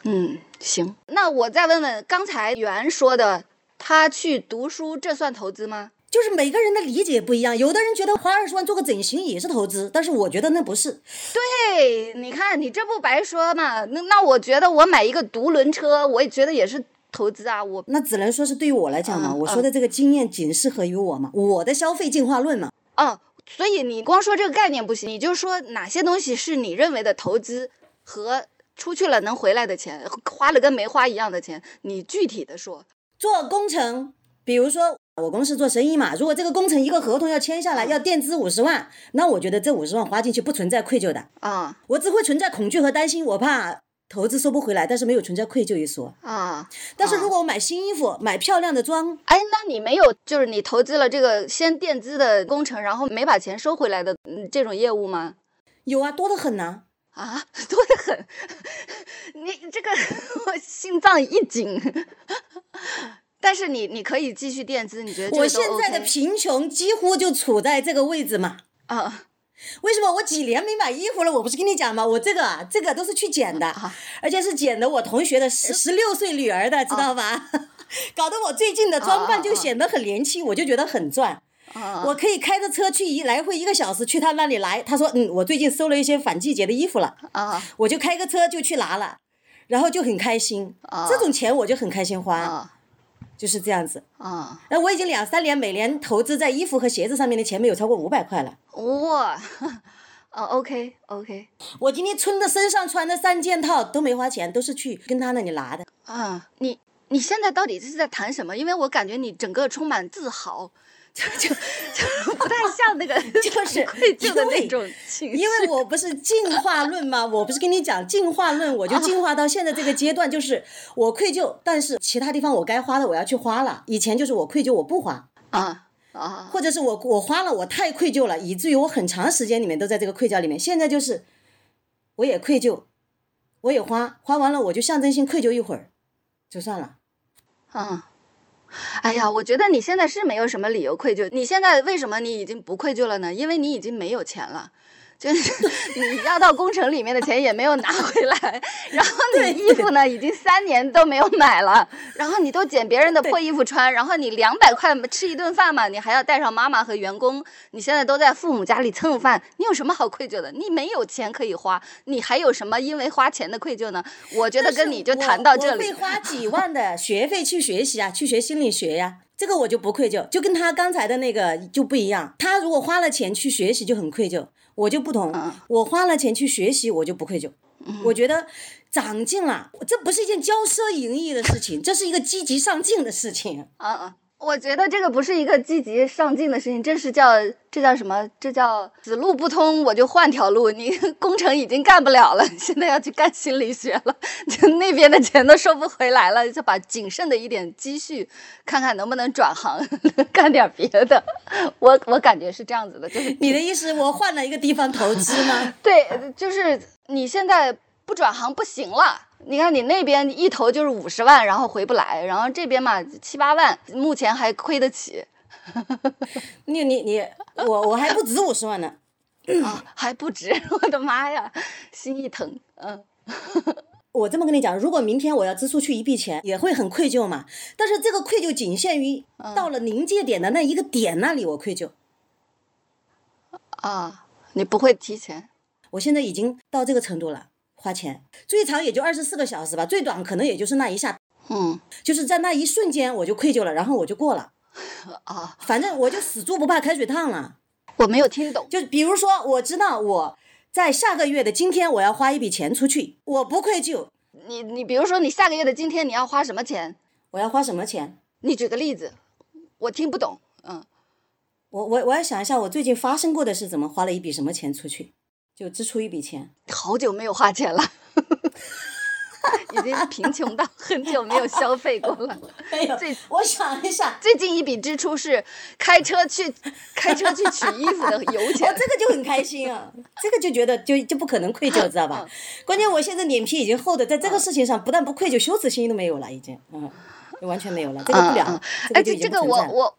嗯，行。那我再问问，刚才袁说的，他去读书，这算投资吗？就是每个人的理解不一样，有的人觉得花二十万做个整形也是投资，但是我觉得那不是。对，你看你这不白说嘛？那那我觉得我买一个独轮车，我也觉得也是投资啊。我那只能说是对于我来讲嘛，嗯我说的这个经验仅适合于我嘛，我的消费进化论嘛。嗯，所以你光说这个概念不行，你就说哪些东西是你认为的投资和出去了能回来的钱，花了跟没花一样的钱，你具体的说。做工程，比如说我公司做生意嘛，如果这个工程一个合同要签下来，要垫资五十万，那我觉得这五十万花进去不存在愧疚的，啊我只会存在恐惧和担心，我怕投资收不回来，但是没有存在愧疚一说。啊！但是如果我买新衣服，买漂亮的装，哎，那你没有就是你投资了这个先垫资的工程，然后没把钱收回来的嗯这种业务吗？有啊，多得很呐、啊，<laughs> 多得很！<laughs> 你这个我心脏一紧。<laughs> 但是你你可以继续垫资，你觉得我现在的贫穷几乎就处在这个位置嘛。啊为什么我几年没买衣服了？我不是跟你讲吗？我这个啊，这个都是去捡的，啊而且是捡的我同学的十十六岁女儿的，知道吧？<laughs> 搞得我最近的装扮就显得很年轻，我就觉得很赚。啊我可以开着车去一来回一个小时去他那里来，他说嗯，我最近收了一些反季节的衣服了，啊我就开个车就去拿了，然后就很开心。啊这种钱我就很开心花，啊就是这样子。啊！那我已经两三年每年投资在衣服和鞋子上面的钱没有超过五百块了。哇，哦，OK OK，我今天穿的身上穿的三件套都没花钱，都是去跟他那里拿的。啊，你你现在到底是在谈什么？因为我感觉你整个充满自豪，就就就不太像那个 <laughs> 就是愧疚的那种情绪。因为我不是进化论吗？我不是跟你讲进化论，我就进化到现在这个阶段，就是我愧疚，但是其他地方我该花的我要去花了。以前就是我愧疚我不花，啊啊或者是我我花了我太愧疚了，以至于我很长时间里面都在这个愧疚里面。现在就是我也愧疚，我也花，花完了我就象征性愧疚一会儿，就算了。啊！哎呀，我觉得你现在是没有什么理由愧疚。你现在为什么你已经不愧疚了呢？因为你已经没有钱了。就是 <laughs> 你要到工程里面的钱也没有拿回来，然后你衣服呢已经三年都没有买了，然后你都捡别人的破衣服穿，然后你两百块吃一顿饭嘛，你还要带上妈妈和员工，你现在都在父母家里蹭饭，你有什么好愧疚的？你没有钱可以花，你还有什么因为花钱的愧疚呢？我觉得跟你就谈到这里会花 <laughs> 几万的学费去学习啊，去学心理学呀、这个我就不愧疚，就跟他刚才的那个就不一样。他如果花了钱去学习就很愧疚，我就不同，我花了钱去学习我就不愧疚。我觉得长进了，这不是一件骄奢淫逸的事情，这是一个积极上进的事情。啊啊！我觉得这个不是一个积极上进的事情，这是叫这叫什么？这叫此路不通，我就换条路。你 <laughs> 工程已经干不了了，现在要去干心理学了，就那边的钱都收不回来了，就把仅剩的一点积蓄，看看能不能转行 <laughs> 干点别的。我我感觉是这样子的，就是你的意思，我换了一个地方投资吗？<laughs> 对，就是你现在不转行不行了。你看，你那边一投就是五十万，然后回不来，然后这边嘛七八万，目前还亏得起。<laughs> 你你你，我我还不止五十万呢，啊还不止，<laughs> 我的妈呀，心一疼，嗯。<laughs> 我这么跟你讲，如果明天我要支出去一笔钱，也会很愧疚嘛。但是这个愧疚仅限于到了临界点的那一个点那里，我愧疚。啊，你不会提前？我现在已经到这个程度了。花钱最长也就二十四个小时吧，最短可能也就是那一下，嗯，就是在那一瞬间我就愧疚了，然后我就过了，<laughs> 啊，反正我就死猪不怕开水烫了。我没有听懂，就比如说我知道我在下个月的今天我要花一笔钱出去，我不愧疚。你你比如说你下个月的今天你要花什么钱？我要花什么钱？你举个例子，我听不懂。嗯，我我我要想一下，我最近发生过的是怎么花了一笔什么钱出去。就支出一笔钱，好久没有花钱了，<laughs> 已经贫穷到 <laughs> 很久没有消费过了。<laughs> 没有，最我想一下，最近一笔支出是开车去开车去取衣服的油钱，这个就很开心啊，这个就觉得就就不可能愧疚，知道吧？关键我现在脸皮已经厚的，在这个事情上不但不愧疚，羞耻心都没有了，已经，嗯，完全没有了，这个不了。哎，这这个我我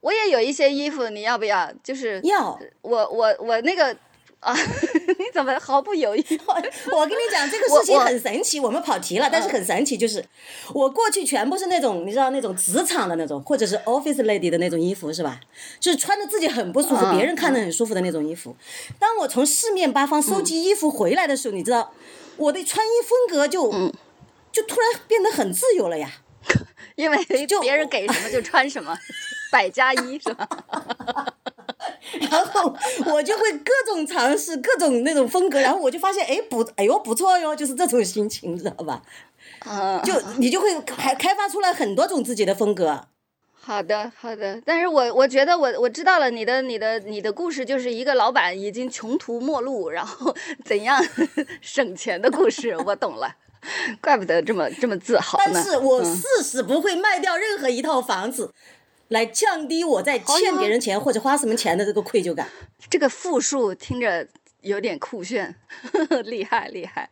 我也有一些衣服，你要不要？就是要我我我那个。啊，<laughs> 你怎么毫不犹豫？<laughs> 我跟你讲，这个事情很神奇。我们跑题了，但是很神奇，就是我过去全部是那种，你知道那种职场的那种，或者是 office lady 的那种衣服，是吧？就是穿着自己很不舒服，别人看着很舒服的那种衣服。当我从四面八方收集衣服回来的时候，你知道，我的穿衣风格就就突然变得很自由了呀。<laughs> 因为就别人给什么就穿什么，百家衣是吧？然后我就会各种尝试各种那种风格，然后我就发现，哎不，哎呦不错哟，就是这种心情，知道吧？啊，就你就会开开发出来很多种自己的风格。好的，好的。但是我我觉得我我知道了，你的你的你的故事就是一个老板已经穷途末路，然后怎样 <laughs> 省钱的故事，我懂了。怪不得这么这么自豪呢。但是我誓死不会卖掉任何一套房子。来降低我在欠别人钱或者花什么钱的这个愧疚感。这个复数听着有点酷炫，<laughs> 厉害厉害。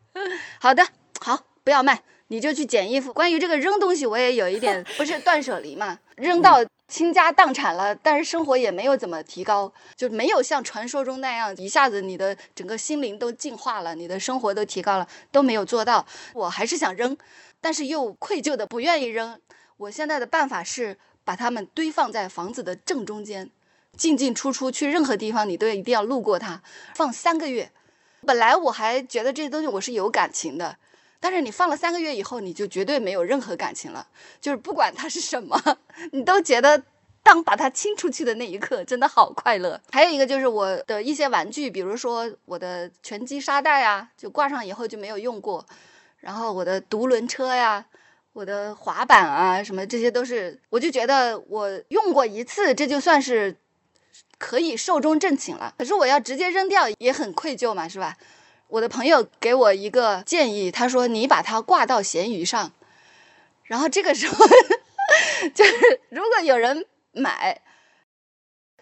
好的，好，不要卖，你就去捡衣服。关于这个扔东西，我也有一点，<laughs> 不是断舍离嘛，扔到倾家荡产了，但是生活也没有怎么提高，就没有像传说中那样一下子你的整个心灵都进化了，你的生活都提高了，都没有做到。我还是想扔，但是又愧疚的不愿意扔。我现在的办法是。把它们堆放在房子的正中间，进进出出去任何地方，你都一定要路过它。放三个月，本来我还觉得这些东西我是有感情的，但是你放了三个月以后，你就绝对没有任何感情了。就是不管它是什么，<laughs> 你都觉得当把它清出去的那一刻，真的好快乐。还有一个就是我的一些玩具，比如说我的拳击沙袋啊，就挂上以后就没有用过，然后我的独轮车呀。我的滑板啊，什么这些都是，我就觉得我用过一次，这就算是可以寿终正寝了。可是我要直接扔掉，也很愧疚嘛，是吧？我的朋友给我一个建议，他说你把它挂到闲鱼上，然后这个时候 <laughs> 就是如果有人买，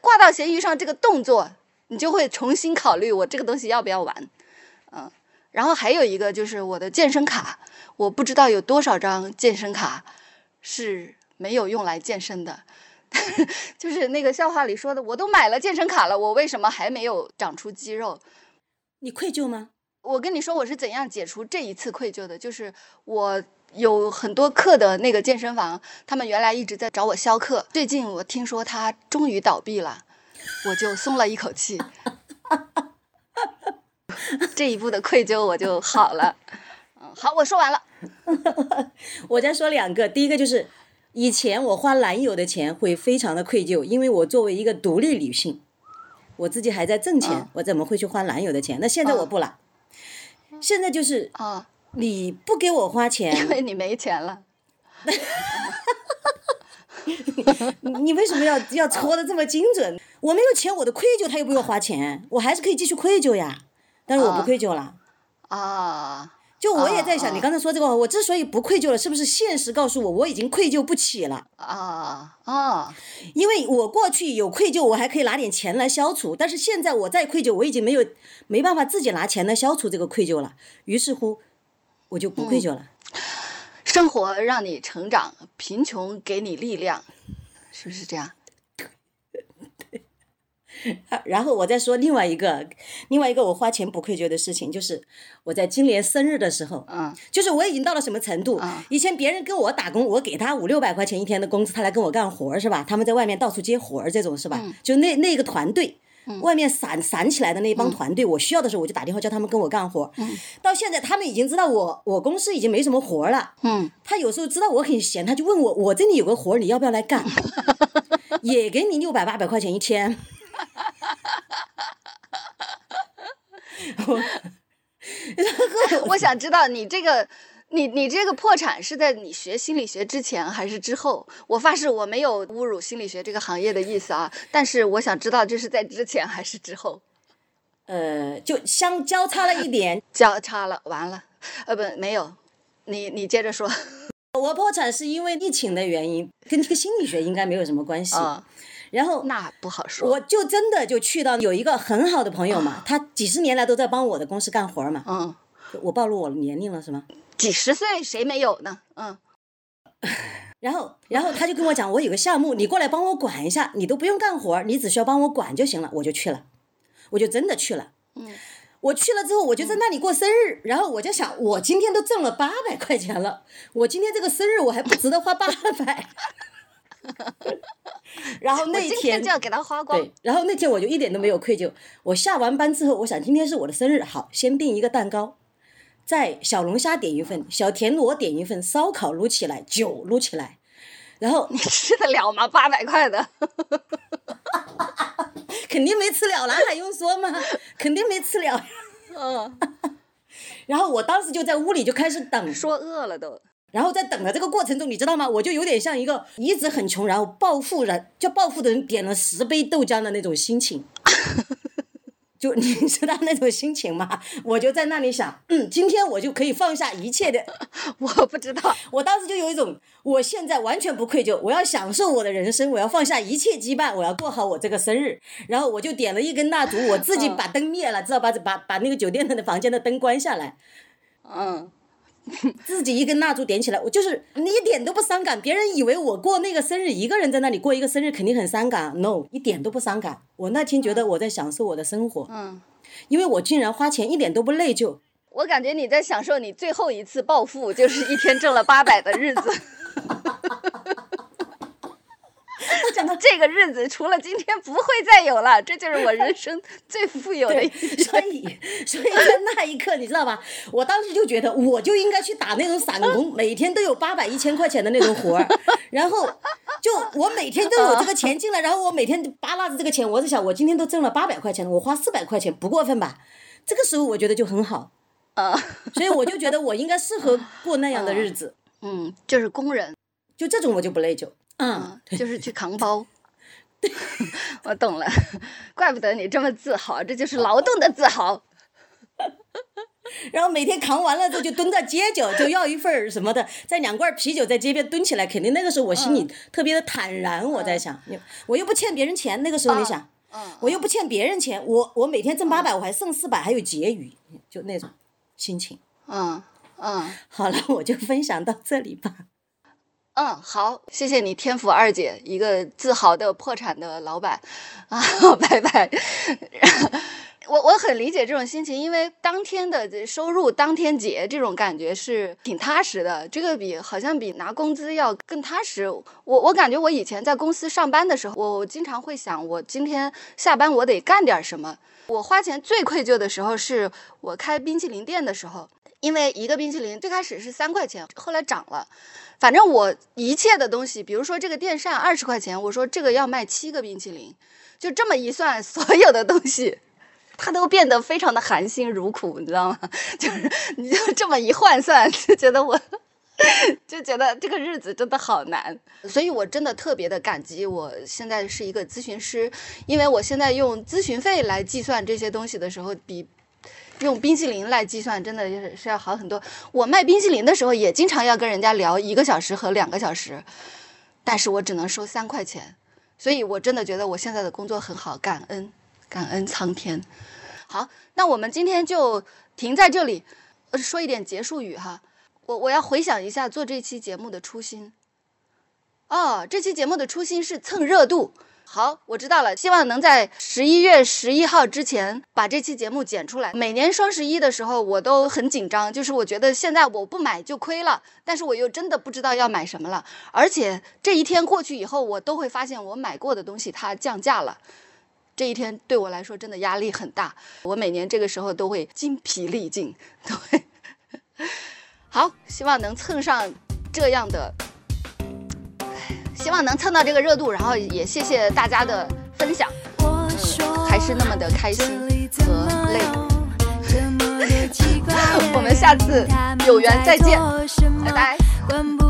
挂到闲鱼上这个动作，你就会重新考虑我这个东西要不要玩，嗯。然后还有一个就是我的健身卡。我不知道有多少张健身卡是没有用来健身的，<laughs> 就是那个笑话里说的，我都买了健身卡了，我为什么还没有长出肌肉？你愧疚吗？我跟你说，我是怎样解除这一次愧疚的，就是我有很多课的那个健身房，他们原来一直在找我销课，最近我听说他终于倒闭了，我就松了一口气，<laughs> <laughs> 这一步的愧疚我就好了。嗯好，我说完了。<laughs> 我再说两个，第一个就是，以前我花男友的钱会非常的愧疚，因为我作为一个独立女性，我自己还在挣钱，嗯我怎么会去花男友的钱？那现在我不了，现在就是啊，你不给我花钱 <laughs> 因，为你没钱了。你你为什么要要戳的这么精准？我没有钱，我的愧疚他又不用花钱，我还是可以继续愧疚呀。但是我不愧疚了。啊，就我也在想，啊你刚才说这个话，我之所以不愧疚了，是不是现实告诉我我已经愧疚不起了？啊啊！因为我过去有愧疚，我还可以拿点钱来消除，但是现在我再愧疚，我已经没有没办法自己拿钱来消除这个愧疚了。于是乎，我就不愧疚了。生活让你成长，贫穷给你力量，是不是这样？啊 <laughs> 然后我再说另外一个，另外一个我花钱不愧疚的事情，就是我在今年生日的时候，嗯就是我已经到了什么程度？啊以前别人跟我打工，我给他五六百块钱一天的工资，他来跟我干活是吧？他们在外面到处接活儿这种是吧？嗯就那那个团队。外面散散起来的那帮团队，我需要的时候我就打电话叫他们跟我干活。嗯到现在他们已经知道我我公司已经没什么活了。嗯他有时候知道我很闲，他就问我我这里有个活儿，你要不要来干？<laughs> 也给你六百八百块钱一天。<laughs> 我想知道你这个，你你这个破产是在你学心理学之前还是之后？我发誓我没有侮辱心理学这个行业的意思啊，但是我想知道这是在之前还是之后？呃，就相交叉了一点。交叉了，完了，呃，不，没有，你你接着说 <laughs> 我破产是因为疫情的原因，跟这个心理学应该没有什么关系。啊，然后那不好说。我就真的就去到有一个很好的朋友嘛，他几十年来都在帮我的公司干活嘛。嗯，我暴露我的年龄了是吗？几十岁谁没有呢？嗯 <laughs> 然后，然后他就跟我讲，我有个项目，你过来帮我管一下，你都不用干活，你只需要帮我管就行了。我就去了，我就真的去了。嗯，我去了之后，我就在那里过生日，然后我就想，我今天都挣了八百块钱了，我今天这个生日我还不值得花八百。<laughs> 然后那一天就要给他花光。对，然后那天我就一点都没有愧疚。我下完班之后，我想今天是我的生日，好，先订一个蛋糕，在小龙虾点一份，小田螺点一份，烧烤撸起来，酒撸起来，然后你吃得了吗？八百块的，<laughs> 肯定没吃了那，还用说吗？肯定没吃了。<laughs> 嗯，然后我当时就在屋里就开始等，说饿了都。然后在等的这个过程中，你知道吗？我就有点像一个一直很穷，然后暴富人，叫暴富的人点了十杯豆浆的那种心情。<laughs> 就你知道那种心情吗？我就在那里想，嗯，今天我就可以放下一切的。<laughs> 我不知道，我当时就有一种，我现在完全不愧疚，我要享受我的人生，我要放下一切羁绊，我要过好我这个生日。然后我就点了一根蜡烛，我自己把灯灭了，知道吧？把把那个酒店的房间的灯关下来。嗯，<laughs> 自己一根蜡烛点起来，我就是你一点都不伤感。别人以为我过那个生日，一个人在那里过一个生日肯定很伤感，no，一点都不伤感。我那天觉得我在享受我的生活，嗯，因为我竟然花钱一点都不内疚。我感觉你在享受你最后一次暴富，就是一天挣了八百的日子。<laughs> <laughs> 这这个日子除了今天不会再有了，这就是我人生 <laughs> 最富有的所以所以在那一刻，你知道吧？我当时就觉得，我就应该去打那种散 <laughs> 工，每天都有八百、一千块钱的那种活儿，然后就我每天都有这个钱进来，然后我每天扒拉着这个钱，我在想，我今天都挣了八百块钱了，我花四百块钱不过分吧？这个时候我觉得就很好，啊，所以我就觉得我应该适合过那样的日子，嗯，就是工人，就这种我就不内疚。嗯，嗯，就是去扛包。<laughs> 我懂了，怪不得你这么自豪，这就是劳动的自豪。<laughs> 然后每天扛完了之后就蹲在街角，就要一份儿什么的，再两罐啤酒在街边蹲起来，肯定那个时候我心里特别的坦然。我在想，我又不欠别人钱，那个时候你想，嗯，我又不欠别人钱，我我每天挣八百，我还剩四百，还有结余，就那种心情。嗯嗯好了，我就分享到这里吧。嗯，好，谢谢你，天府二姐，一个自豪的破产的老板啊，<laughs> 拜拜。我我很理解这种心情，因为当天的收入当天结这种感觉是挺踏实的，这个比好像比拿工资要更踏实。我我感觉我以前在公司上班的时候，我经常会想，我今天下班我得干点什么。我花钱最愧疚的时候是我开冰淇淋店的时候，因为一个冰淇淋最开始是三块钱，后来涨了。反正我一切的东西，比如说这个电扇二十块钱，我说这个要卖七个冰淇淋，就这么一算，<laughs> 所有的东西，它都变得非常的含辛茹苦，你知道吗？<laughs> 就是你就这么一换算，<laughs> 就觉得我。就觉得这个日子真的好难，所以我真的特别的感激我现在是一个咨询师，因为我现在用咨询费来计算这些东西的时候，比用冰淇淋来计算真的就是是要好很多。我卖冰淇淋的时候也经常要跟人家聊一个小时和两个小时，但是我只能收三块钱，所以我真的觉得我现在的工作很好，感恩感恩苍天。好，那我们今天就停在这里，呃，说一点结束语哈。我我要回想一下做这期节目的初心。哦，这期节目的初心是蹭热度。好，我知道了，希望能在十一月十一号之前把这期节目剪出来。每年双十一的时候，我都很紧张，就是我觉得现在我不买就亏了，但是我又真的不知道要买什么了。而且这一天过去以后，我都会发现我买过的东西它降价了。这一天对我来说真的压力很大，我每年这个时候都会精疲力尽，对。<laughs> 好，希望能蹭上这样的，希望能蹭到这个热度，然后也谢谢大家的分享，嗯，还是那么的开心和累。<laughs> <laughs> 我们下次有缘再见，拜拜。<laughs>